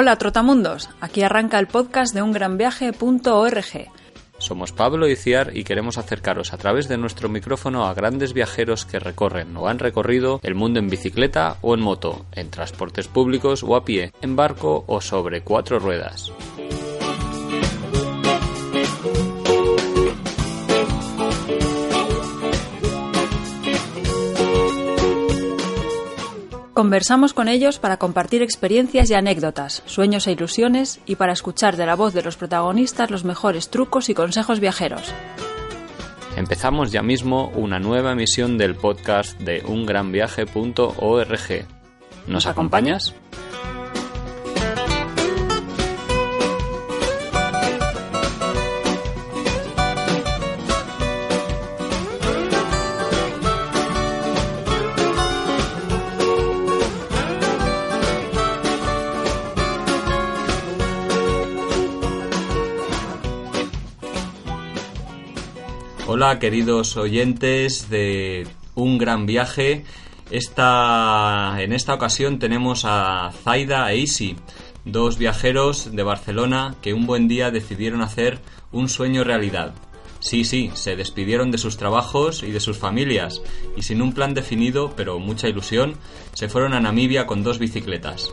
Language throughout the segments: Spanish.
Hola Trotamundos, aquí arranca el podcast de ungranviaje.org. Somos Pablo y Ciar y queremos acercaros a través de nuestro micrófono a grandes viajeros que recorren o han recorrido el mundo en bicicleta o en moto, en transportes públicos o a pie, en barco o sobre cuatro ruedas. Conversamos con ellos para compartir experiencias y anécdotas, sueños e ilusiones y para escuchar de la voz de los protagonistas los mejores trucos y consejos viajeros. Empezamos ya mismo una nueva emisión del podcast de ungranviaje.org. ¿Nos acompañas? Hola queridos oyentes de Un Gran Viaje. Esta, en esta ocasión tenemos a Zaida e Isi, dos viajeros de Barcelona que un buen día decidieron hacer un sueño realidad. Sí, sí, se despidieron de sus trabajos y de sus familias y sin un plan definido, pero mucha ilusión, se fueron a Namibia con dos bicicletas.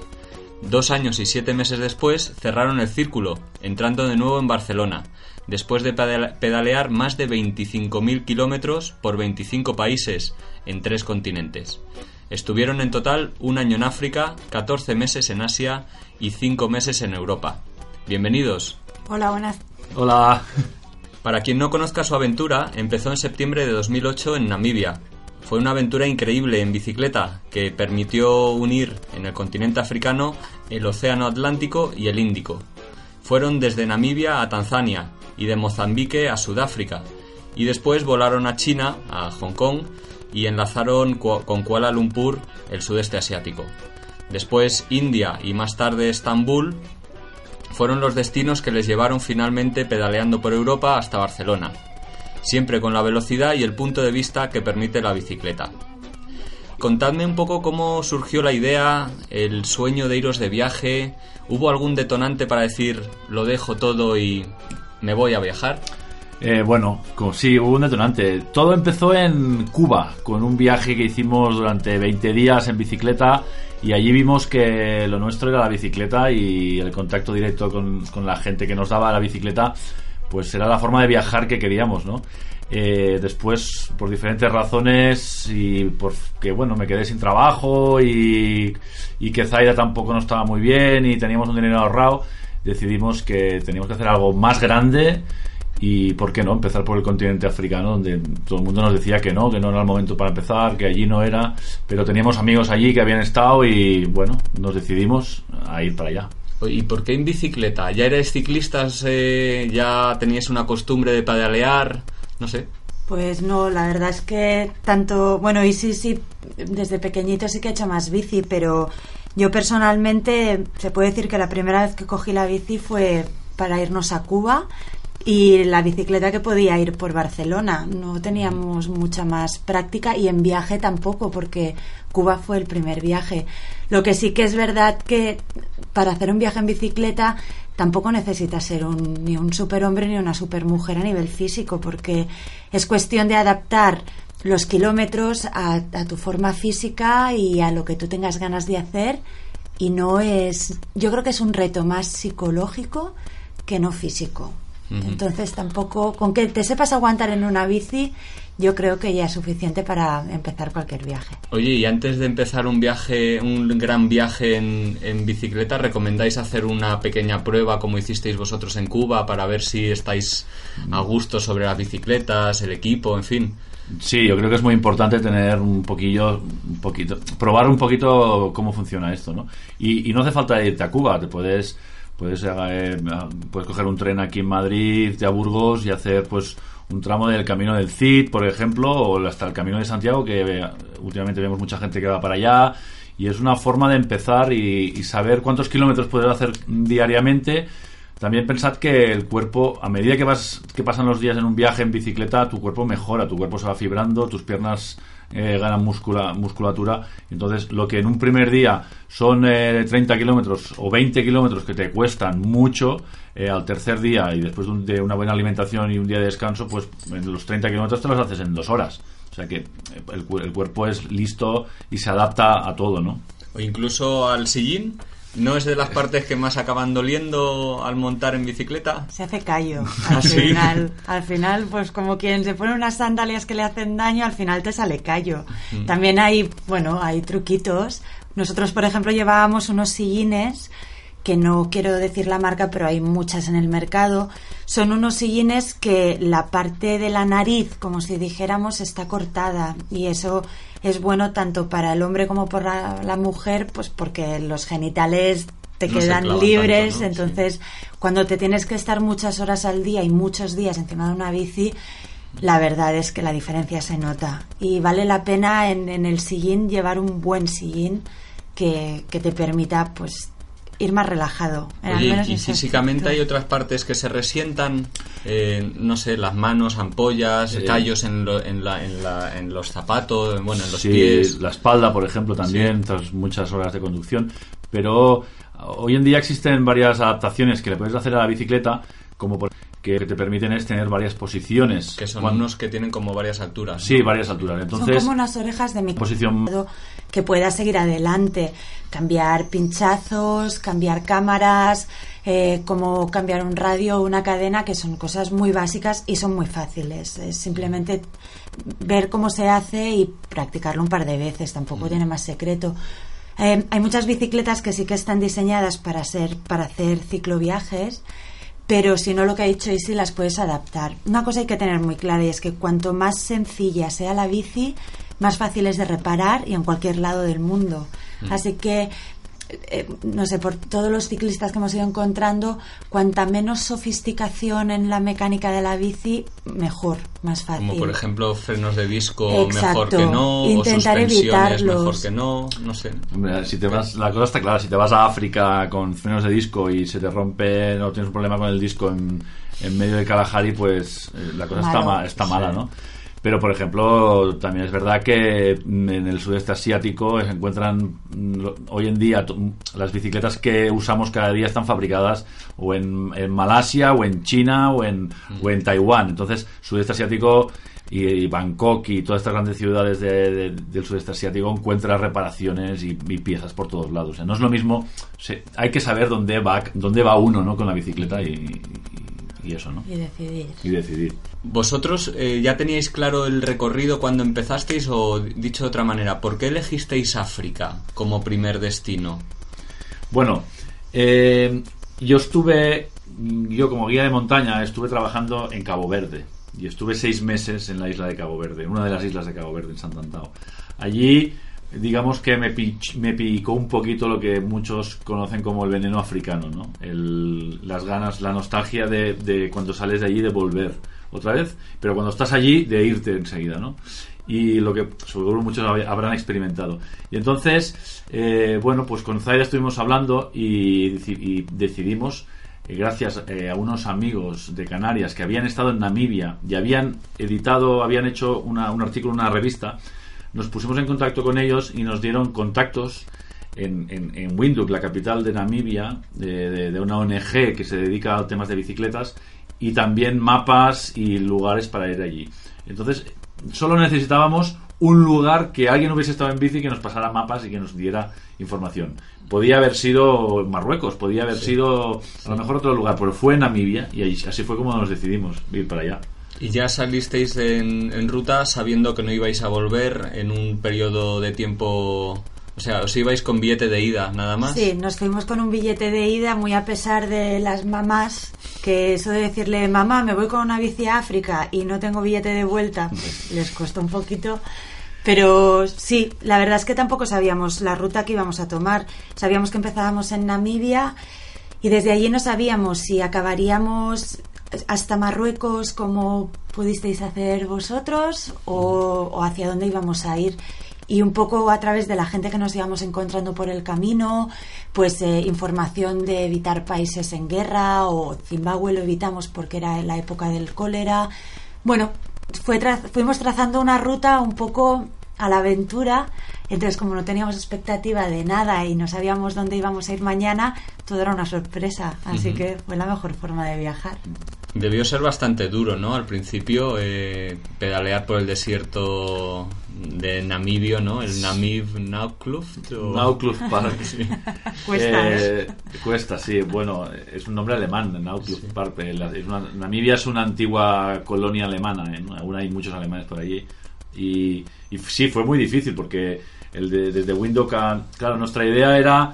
Dos años y siete meses después cerraron el círculo, entrando de nuevo en Barcelona, después de pedalear más de 25.000 kilómetros por 25 países en tres continentes. Estuvieron en total un año en África, 14 meses en Asia y 5 meses en Europa. Bienvenidos. Hola, buenas. Hola. Para quien no conozca su aventura, empezó en septiembre de 2008 en Namibia. Fue una aventura increíble en bicicleta que permitió unir en el continente africano el Océano Atlántico y el Índico. Fueron desde Namibia a Tanzania y de Mozambique a Sudáfrica, y después volaron a China, a Hong Kong, y enlazaron con Kuala Lumpur, el sudeste asiático. Después India y más tarde Estambul fueron los destinos que les llevaron finalmente pedaleando por Europa hasta Barcelona, siempre con la velocidad y el punto de vista que permite la bicicleta. Contadme un poco cómo surgió la idea, el sueño de iros de viaje, ¿hubo algún detonante para decir lo dejo todo y me voy a viajar? Eh, bueno, sí, hubo un detonante. Todo empezó en Cuba, con un viaje que hicimos durante 20 días en bicicleta y allí vimos que lo nuestro era la bicicleta y el contacto directo con, la gente que nos daba la bicicleta, pues era la forma de viajar que queríamos, ¿no? Eh, después, por diferentes razones y porque, bueno, me quedé sin trabajo y, y que Zaida tampoco no estaba muy bien y teníamos un dinero ahorrado, decidimos que teníamos que hacer algo más grande y por qué no empezar por el continente africano donde todo el mundo nos decía que no, que no era el momento para empezar, que allí no era, pero teníamos amigos allí que habían estado y bueno, nos decidimos a ir para allá. ¿Y por qué en bicicleta? ¿Ya erais ciclistas? Eh, ¿Ya teníais una costumbre de pedalear? No sé. Pues no, la verdad es que tanto, bueno, y sí, sí, desde pequeñito sí que he hecho más bici, pero yo personalmente, se puede decir que la primera vez que cogí la bici fue para irnos a Cuba y la bicicleta que podía ir por Barcelona. No teníamos mucha más práctica y en viaje tampoco, porque Cuba fue el primer viaje. Lo que sí que es verdad que para hacer un viaje en bicicleta tampoco necesitas ser un, ni un superhombre ni una supermujer a nivel físico, porque es cuestión de adaptar los kilómetros a, tu forma física y a lo que tú tengas ganas de hacer y no es yo creo que es un reto más psicológico que no físico. Entonces tampoco con que te sepas aguantar en una bici yo creo que ya es suficiente para empezar cualquier viaje. Oye y antes de empezar un viaje un gran viaje en, en bicicleta recomendáis hacer una pequeña prueba como hicisteis vosotros en Cuba para ver si estáis a gusto sobre las bicicletas el equipo en fin Sí, yo creo que es muy importante tener un poquillo, un poquito, probar un poquito cómo funciona esto, ¿no? Y, no hace falta irte a Cuba, te puedes, puedes, eh, coger un tren aquí en Madrid, irte a Burgos y hacer, pues, un tramo del Camino del Cid, por ejemplo, o hasta el Camino de Santiago, que eh, últimamente vemos mucha gente que va para allá, y es una forma de empezar y, y saber cuántos kilómetros puedes hacer diariamente también pensad que el cuerpo, a medida que vas que pasan los días en un viaje en bicicleta, tu cuerpo mejora, tu cuerpo se va fibrando, tus piernas eh, ganan muscula, musculatura. Entonces, lo que en un primer día son 30 kilómetros o 20 kilómetros que te cuestan mucho, al tercer día y después de, una buena alimentación y un día de descanso, pues en los 30 kilómetros te los haces en dos horas. O sea que el, el cuerpo es listo y se adapta a todo, ¿no? O incluso al sillín. ¿No es de las partes que más acaban doliendo al montar en bicicleta? Se hace callo al final. Al final, pues como quien se pone unas sandalias que le hacen daño, al final te sale callo. Mm. También hay, bueno, hay truquitos. Nosotros, por ejemplo, llevábamos unos sillines que no quiero decir la marca, pero hay muchas en el mercado. Son unos sillines que la parte de la nariz, como si dijéramos, está cortada y eso es bueno tanto para el hombre como para la mujer, pues porque los genitales te quedan libres, entonces cuando te tienes que estar muchas horas al día y muchos días encima de una bici, la verdad es que la diferencia se nota. Y vale la pena en, en el sillín llevar un buen sillín que, que te permita pues ir más relajado. y físicamente hay otras partes que se resientan, eh, no sé, las manos, ampollas, callos en, en, la, en, la, en, los zapatos, bueno, en los pies. La espalda, por ejemplo, también, tras muchas horas de conducción. Pero hoy en día existen varias adaptaciones que le puedes hacer a la bicicleta, como por que te permiten es tener varias posiciones. Que son unos que tienen como varias alturas. Sí, varias alturas. Entonces, son como unas orejas de mi posición que pueda seguir adelante, cambiar pinchazos, cambiar cámaras, eh, como cambiar un radio o una cadena, que son cosas muy básicas y son muy fáciles. Es simplemente ver cómo se hace y practicarlo un par de veces, tampoco tiene más secreto. Eh, hay muchas bicicletas que sí que están diseñadas para ser para hacer cicloviajes pero si no lo que ha dicho Isi las puedes adaptar. Una cosa hay que tener muy clara y es que cuanto más sencilla sea la bici, más fácil es de reparar y en cualquier lado del mundo. Mm. Así que eh, no sé, por todos los ciclistas que hemos ido encontrando, cuanta menos sofisticación en la mecánica de la bici, mejor, más fácil. Como por ejemplo frenos de disco mejor que no, Intentar o suspensiones mejor que no, no sé. si te vas, la cosa está clara, si te vas a África con frenos de disco y se te rompe, no tienes un problema con el disco en, en medio de Kalahari, pues eh, la cosa está, está mala, ¿no? Pero, por ejemplo, también es verdad que en el sudeste asiático se encuentran mm, hoy en día las bicicletas que usamos cada día están fabricadas o en, Malasia o en China o en, o en Taiwán. Entonces, sudeste asiático y, Bangkok y todas estas grandes ciudades del sudeste asiático encuentran reparaciones y, piezas por todos lados. no es lo mismo, hay que saber dónde va, dónde va uno ¿no? con la bicicleta y, y eso, ¿no? Y decidir. Y decidir. ¿Vosotros eh, ya teníais claro el recorrido cuando empezasteis o, dicho de otra manera, ¿por qué elegisteis África como primer destino? Bueno, eh, yo estuve, yo como guía de montaña, estuve trabajando en Cabo Verde y estuve seis meses en la isla de Cabo Verde, en una de las islas de Cabo Verde, en Santantao. Allí digamos que me, me picó un poquito lo que muchos conocen como el veneno africano, ¿no? las ganas, la nostalgia de, cuando sales de allí de volver otra vez, pero cuando estás allí de irte enseguida, ¿no? Y lo que seguro muchos habrán experimentado. Y entonces, eh, bueno, pues con Zaira estuvimos hablando y, decidimos eh, gracias eh, a unos amigos de Canarias que habían estado en Namibia y habían editado, habían hecho un artículo en una revista nos pusimos en contacto con ellos y nos dieron contactos en, en, Windhoek, la capital de Namibia, de, una ONG que se dedica a temas de bicicletas, y también mapas y lugares para ir allí. Entonces, solo necesitábamos un lugar que alguien hubiese estado en bici que nos pasara mapas y que nos diera información. Podía haber sido Marruecos, podía haber sido a lo mejor otro lugar, pero fue Namibia y así fue como nos decidimos ir para allá. ¿Y ya salisteis en, ruta sabiendo que no ibais a volver en un periodo de tiempo o sea, os ibais con billete de ida, nada más. Sí, nos fuimos con un billete de ida, muy a pesar de las mamás, que eso de decirle, mamá, me voy con una bici a África y no tengo billete de vuelta, pues les costó un poquito. Pero sí, la verdad es que tampoco sabíamos la ruta que íbamos a tomar. Sabíamos que empezábamos en Namibia y desde allí no sabíamos si acabaríamos hasta Marruecos como pudisteis hacer vosotros o, hacia dónde íbamos a ir y un poco a través de la gente que nos íbamos encontrando por el camino, pues eh, información de evitar países en guerra o Zimbabue lo evitamos porque era la época del cólera. Bueno, fue fuimos trazando una ruta un poco a la aventura. Entonces, como no teníamos expectativa de nada y no sabíamos dónde íbamos a ir mañana, todo era una sorpresa. Así que fue la mejor forma de viajar. Debió ser bastante duro, ¿no? Al principio, eh, pedalear por el desierto de Namibio, ¿no? El Namib Naukluft. O... Naukluft Park. Sí. Cuesta, Eh, cuesta, sí. Bueno, es un nombre alemán, Naukluft Park. Eh, la- es una- Namibia es una antigua colonia alemana. ¿eh? Aún hay muchos alemanes por allí. Y, y sí, fue muy difícil porque el de- desde Windhoek. Claro, nuestra idea era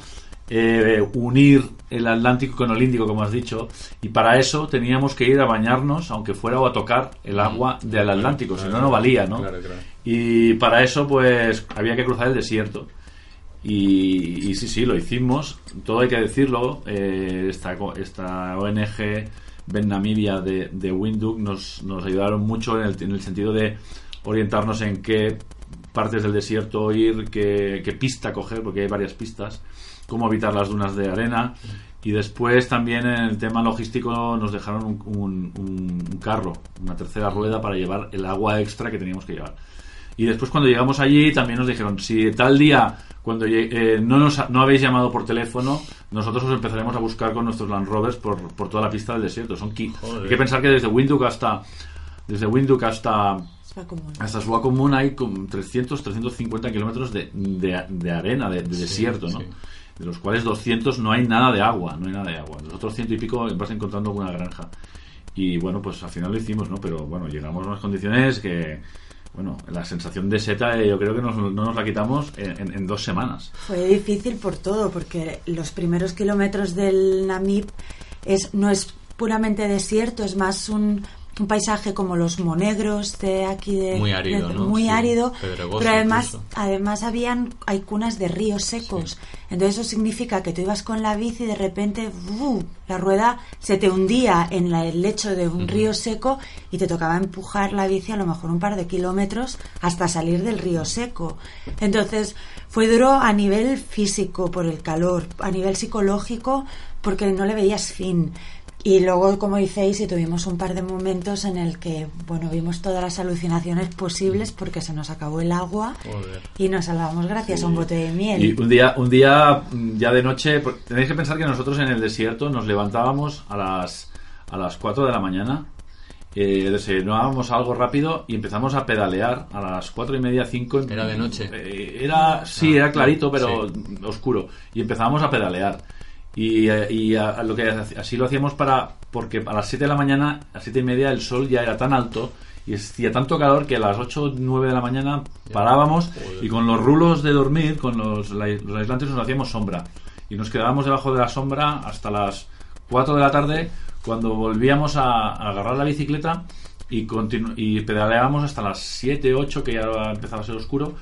eh, unir el Atlántico con el Índico, como has dicho, y para eso teníamos que ir a bañarnos, aunque fuera o a tocar el agua del Atlántico, si no, no valía, ¿no? Claro, claro. Y para eso, pues, había que cruzar el desierto. Y, y sí, sí, lo hicimos. Todo hay que decirlo. eh, esta, esta ONG Ben Namibia de, de Windhoek nos, nos ayudaron mucho en el, en el sentido de orientarnos en qué partes del desierto ir, qué, qué pista coger, porque hay varias pistas, cómo evitar las dunas de arena. Y después también en el tema logístico nos dejaron un, un- un- un carro, una tercera rueda para llevar el agua extra que teníamos que llevar. Y después cuando llegamos allí también nos dijeron, si tal día cuando lle- eh, no nos ha- no habéis llamado por teléfono, nosotros os empezaremos a buscar con nuestros Land Rovers por, por toda la pista del desierto. Son Joder. Hay que pensar que desde Windhoek hasta desde Windhoek hasta hasta Swakopmund hay como 300 350 kilómetros de, de, de arena, de, de desierto, ¿no? sí. De los cuales 200 no hay nada de agua, no hay nada de agua. Los otros ciento y pico vas encontrando alguna granja. Y bueno, pues al final lo hicimos, ¿no? Pero bueno, llegamos a unas condiciones que, bueno, la sensación de seta eh, yo creo que nos- no nos la quitamos en, en- en dos semanas. Fue difícil por todo, porque los primeros kilómetros del Namib es, no es puramente desierto, es más un, un paisaje como los monegros de aquí de Muy árido, de- ¿no? muy Sí, árido pero además incluso. además habían hay cunas de ríos secos entonces eso significa que tú ibas con la bici y de repente ¡bu! la rueda se te hundía en la- el lecho de un río seco y te tocaba empujar la bici a lo mejor un par de kilómetros hasta salir del río seco entonces fue duro a nivel físico por el calor a nivel psicológico porque no le veías fin y luego, como diceis, y tuvimos un par de momentos en el que, bueno, vimos todas las alucinaciones posibles porque se nos acabó el agua Joder. y nos salvamos gracias a un bote de miel. Y un día, un día mm, ya de noche, tenéis que pensar que nosotros en el desierto nos levantábamos a las, a las 4 de la mañana, eh, desayunábamos algo rápido y empezamos a pedalear a las 4 y media, 5. Era de noche. era, sí, era clarito, pero sí. oscuro. Y empezábamos a pedalear. Y, eh, y a- lo que así lo hacíamos para porque a las 7 de la mañana, a las 7 y media, el sol ya era tan alto y hacía tanto calor que a las 8 9 de la mañana parábamos y con los rulos de dormir, con los, los aislantes, nos hacíamos sombra. Y nos quedábamos debajo de la sombra hasta las 4 de la tarde cuando volvíamos a, agarrar la bicicleta y, y pedaleábamos hasta las 7, 8 que ya empezaba a ser oscuro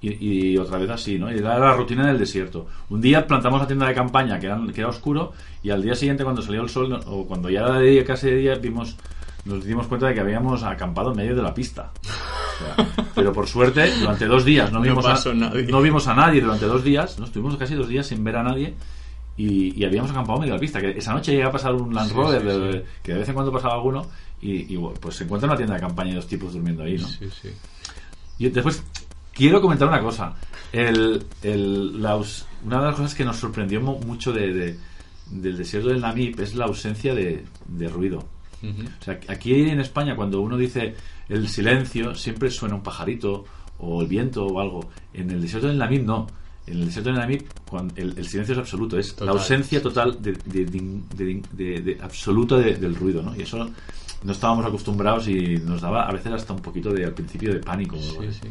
y, y otra vez así, ¿no? Y era la rutina del desierto. Un día plantamos la tienda de campaña que era, que era oscuro y al día siguiente cuando salió el sol no- o cuando ya era de día, casi de día, vimos nos dimos cuenta de que habíamos acampado en medio de la pista. O sea, pero por suerte, durante dos días no No vimos, pasó a, nadie. no vimos a nadie durante dos días, ¿no? estuvimos casi dos días sin ver a nadie y, y habíamos acampado en medio de la pista. Que esa noche llega a pasar un Land Rover, sí, de- sí. que de vez en cuando pasaba alguno, y, pues se encuentra en una tienda de campaña y dos tipos durmiendo ahí, ¿no? Sí, sí. Y después quiero comentar una cosa. El, el- la una de las cosas que nos sorprendió mu- mucho de, de- del desierto del Namib es la ausencia de, de ruido. O sea, aquí en España cuando uno dice el silencio siempre suena un pajarito o el viento o algo. En el desierto del Namib no. En el desierto del Namib cuan- el, el silencio es absoluto, es Total. la ausencia total de, de, absoluta de- del ruido, ¿no? Y eso no estábamos acostumbrados y nos daba a veces hasta un poquito de al principio de pánico. Sí, sí.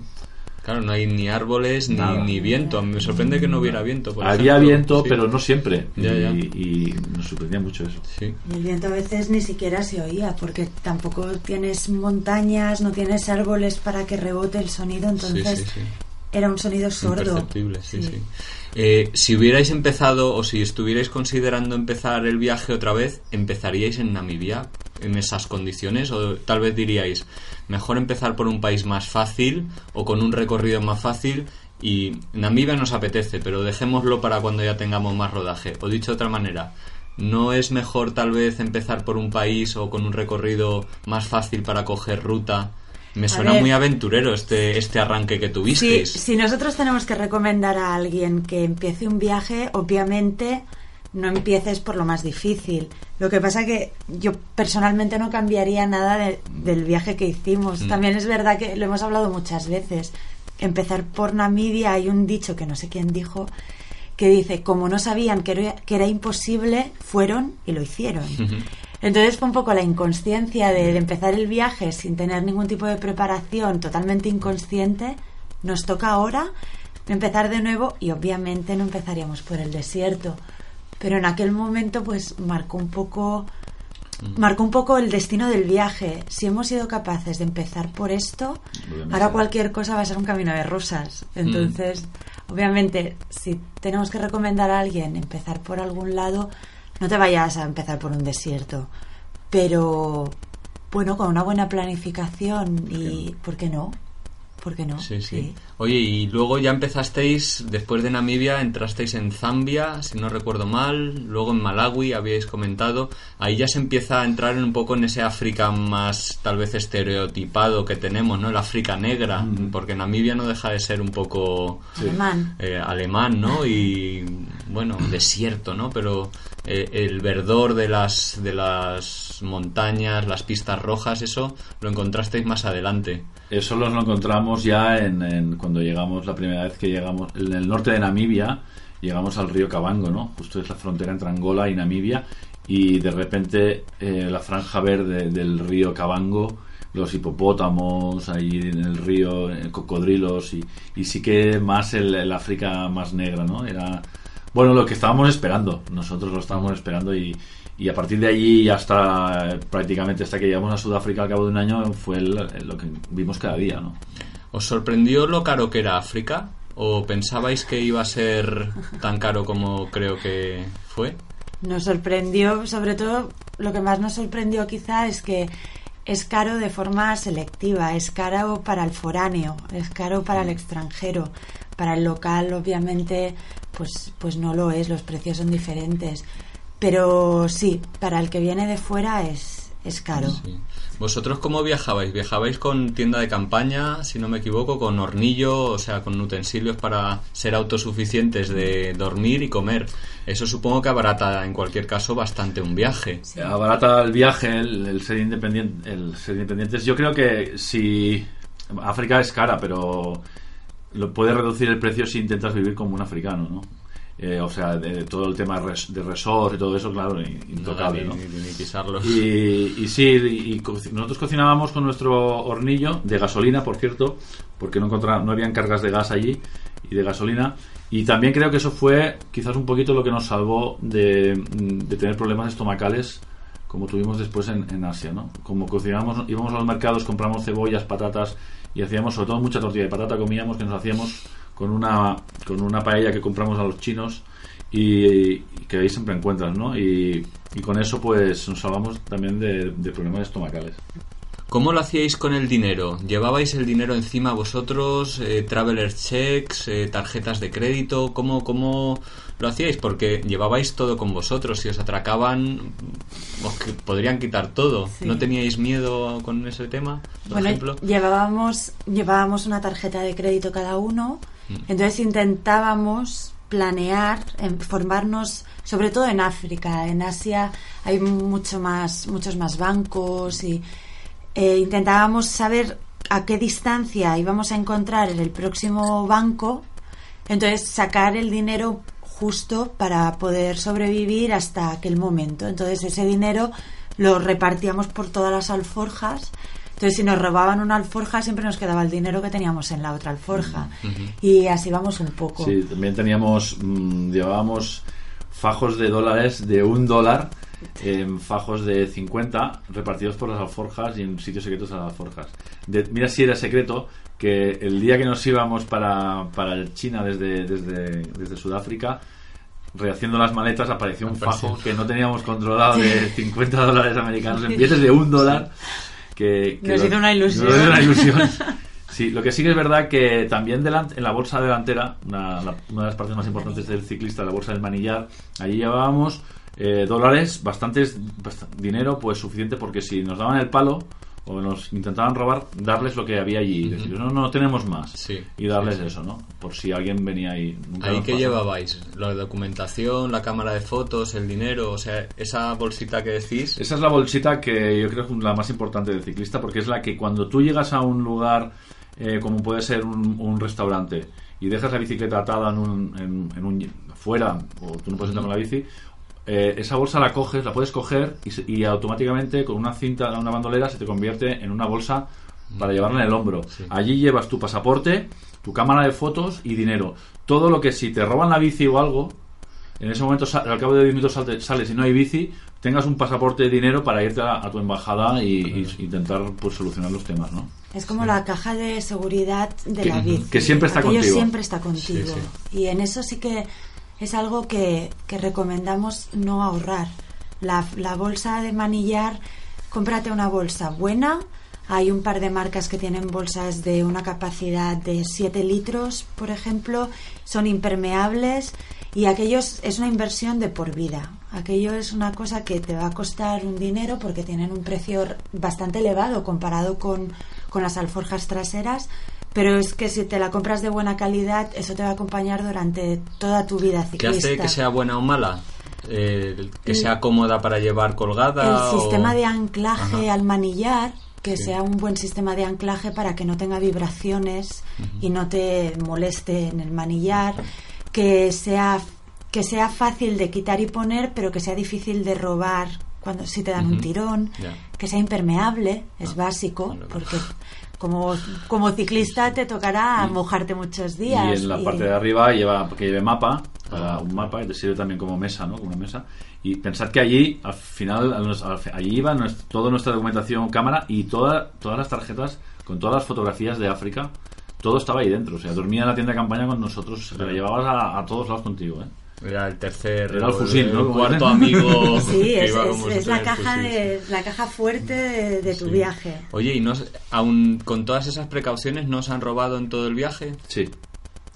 Claro, no hay ni árboles ni, ni viento. Me sorprende que no hubiera viento. por Había ejemplo. viento, Sí. pero no siempre. Ya, y, ya. y nos sorprendía mucho eso. Sí. Y el viento a veces ni siquiera se oía porque tampoco tienes montañas, no tienes árboles para que rebote el sonido, entonces sí, sí. era un sonido sordo. Imperceptible, sí, sí. Eh, si hubierais empezado o si estuvierais considerando empezar el viaje otra vez, ¿empezaríais en Namibia en esas condiciones? ¿O tal vez diríais, mejor empezar por un país más fácil o con un recorrido más fácil? Y Namibia nos apetece, pero dejémoslo para cuando ya tengamos más rodaje. O dicho de otra manera, ¿no es mejor tal vez empezar por un país o con un recorrido más fácil para coger ruta Me suena muy aventurero este, este arranque que tuvisteis. si nosotros tenemos que recomendar a alguien que empiece un viaje, obviamente no empieces por lo más difícil. Lo que pasa que yo personalmente no cambiaría nada del viaje que hicimos. Mm. También es verdad que lo hemos hablado muchas veces. Empezar por Namibia hay un dicho que no sé quién dijo que dice, como no sabían que era, que era imposible, fueron y lo hicieron. Entonces fue un poco la inconsciencia de, empezar el viaje sin tener ningún tipo de preparación, totalmente inconsciente. Nos toca ahora empezar de nuevo y obviamente no empezaríamos por el desierto. Pero en aquel momento pues marcó un poco mm. marcó un poco el destino del viaje. Si hemos sido capaces de empezar por esto, ahora cualquier cosa va a ser un camino de rosas. Mm. Entonces, obviamente, si tenemos que recomendar a alguien empezar por algún lado, no te vayas a empezar por un desierto, pero bueno, con una buena planificación y, ¿por qué no? ¿Por qué no? Sí, sí, Oye, y luego ya empezasteis, después de Namibia, entrasteis en Zambia, si no recuerdo mal, luego en Malawi, habíais comentado. Ahí ya se empieza a entrar un poco en ese África más, tal vez, estereotipado que tenemos, ¿no? El África negra, porque Namibia no deja de ser un poco... Alemán. Eh, alemán, ¿no? Y, bueno, desierto, ¿no? Pero eh, el verdor de las, de las montañas, las pistas rojas, eso lo encontrasteis más adelante. Eso lo encontramos ya en, cuando llegamos, la primera vez que llegamos, en el norte de Namibia, llegamos al río Cabango, ¿no? Justo es la frontera entre Angola y Namibia, y de repente eh, la franja verde del río Cabango, los hipopótamos ahí en el río, eh, cocodrilos, y, y sí que más el África más negra, ¿no? Era bueno, lo que estábamos esperando, nosotros lo estábamos esperando y, a partir de allí hasta prácticamente hasta que llegamos a Sudáfrica al cabo de un año fue lo que vimos cada día, ¿no? ¿Os sorprendió lo caro que era África? ¿O pensabais que iba a ser tan caro como creo que fue? Nos sorprendió, sobre todo, lo que más nos sorprendió quizá es que es caro de forma selectiva, es caro para el foráneo, es caro para el extranjero. Para el local, obviamente, pues, pues no lo es, los precios son diferentes. Pero sí, para el que viene de fuera es, es caro. ¿Vosotros cómo viajabais? ¿Viajabais con tienda de campaña, si no me equivoco, con hornillo, o sea, con utensilios para ser autosuficientes de dormir y comer? Eso supongo que abarata en cualquier caso bastante un viaje. Abarata el viaje, el, ser independiente, el ser independientes. Yo creo que si África es cara, pero lo puedes reducir el precio si intentas vivir como un africano, ¿no? Eh, o sea, de, todo el tema de resort y todo eso, claro, intocable, ¿no? Y, sí, y, nosotros cocinábamos con nuestro hornillo de gasolina, por cierto, porque no no habían cargas de gas allí y de gasolina. Y también creo que eso fue quizás un poquito lo que nos salvó de, tener problemas estomacales como tuvimos después en, en Asia, ¿no? Como cocinábamos, íbamos a los mercados, compramos cebollas, patatas y hacíamos sobre todo mucha tortilla de patata comíamos que nos hacíamos con una con una paella que compramos a los chinos y, que ahí siempre encuentras no y, con eso pues nos salvamos también de, problemas estomacales ¿Cómo lo hacíais con el dinero? ¿Llevabais el dinero encima vosotros? Eh, ¿Traveler checks? Eh, ¿Tarjetas de crédito? ¿Cómo, ¿Cómo lo hacíais? Porque llevabais todo con vosotros. Si os atracaban, os podrían quitar todo. ¿No teníais miedo con ese tema? bueno, Llevábamos, llevábamos una tarjeta de crédito cada uno. Mm. Entonces intentábamos planear, formarnos, sobre todo en África. En Asia hay mucho más, muchos más bancos y eh, intentábamos saber a qué distancia íbamos a encontrar en el próximo banco, entonces sacar el dinero justo para poder sobrevivir hasta aquel momento. Entonces ese dinero lo repartíamos por todas las alforjas. Entonces si nos robaban una alforja siempre nos quedaba el dinero que teníamos en la otra alforja. Y así vamos un poco. Sí, también teníamos, mm, llevábamos fajos de dólares de un dólar en fajos de 50 repartidos por las alforjas y en sitios secretos de las alforjas. mira si era secreto que el día que nos íbamos para, para China desde, desde, desde Sudáfrica, rehaciendo las maletas, apareció un fajo que no teníamos controlado de 50 dólares americanos en billetes de un dólar. Que, nos hizo una ilusión. una ilusión. Sí, lo que sí que es verdad que también en la bolsa delantera, una, una, de las partes más importantes del ciclista, la bolsa del manillar, allí llevábamos eh, dólares, bastantes, dinero, pues suficiente porque si nos daban el palo, o nos intentaban robar, darles lo que había allí. y Decir, no, no tenemos más. Sí, y darles sí, sí. eso, ¿no? Por si alguien venía ahí. Nunca ¿Ahí qué pasó. llevabais? ¿La documentación, la cámara de fotos, el dinero? O sea, esa bolsita que decís. Esa es la bolsita que yo creo que es la más importante del ciclista porque es la que cuando tú llegas a un lugar eh, como puede ser un, un restaurante y dejas la bicicleta atada en un, en, en un fuera o tú no puedes entrar con la bici eh, esa bolsa la coges, la puedes coger y, automáticamente con una cinta, una bandolera se te convierte en una bolsa para llevarla en el hombro. Allí llevas tu pasaporte, tu cámara de fotos y dinero. Todo lo que si te roban la bici o algo, en ese momento sa- al cabo de 10 minutos sales y no hay bici, tengas un pasaporte de dinero para irte a, a tu embajada y, y intentar pues solucionar los temas, ¿no? Es como la caja de seguridad de Que- la bici. que siempre está Aquello contigo. siempre está contigo. Sí, Y en eso sí que es algo que, que recomendamos no ahorrar. La, la bolsa de manillar, cómprate una bolsa buena. Hay un par de marcas que tienen bolsas de una capacidad de 7 litros, por ejemplo. Son impermeables y aquellos es una inversión de por vida. Aquello es una cosa que te va a costar un dinero porque tienen un precio bastante elevado comparado con, con las alforjas traseras. Pero es que si te la compras de buena calidad, eso te va a acompañar durante toda tu vida ¿Qué ciclista. hace que sea buena o mala? Eh, que sea cómoda para llevar colgada. el o- sistema de anclaje Ajá. al manillar que Sí. sea un buen sistema de anclaje para que no tenga vibraciones y no te moleste en el manillar que sea que sea fácil de quitar y poner pero que sea difícil de robar cuando si te dan un tirón que sea impermeable es básico vale, vale. porque como, como ciclista te tocará mojarte muchos días Y en la y- parte de arriba lleva que lleve mapa, para un mapa, y te sirve también como mesa, ¿no? Como una mesa. Y pensad que allí, al final, al al allí iba nues- toda nuestra documentación, cámara y toda, todas las tarjetas con todas las fotografías de África. Todo estaba ahí dentro. O sea, dormía en la tienda de campaña con nosotros. Te la llevabas a, a todos lados contigo, ¿eh? Era el tercer. Era el fusil, ¿no? el cuarto amigo. Sí, que es, iba es- es la caja fusil, de la caja fuerte de, de tu Sí. viaje. Oye, ¿y no, aún con todas esas precauciones no os han robado en todo el viaje? Sí,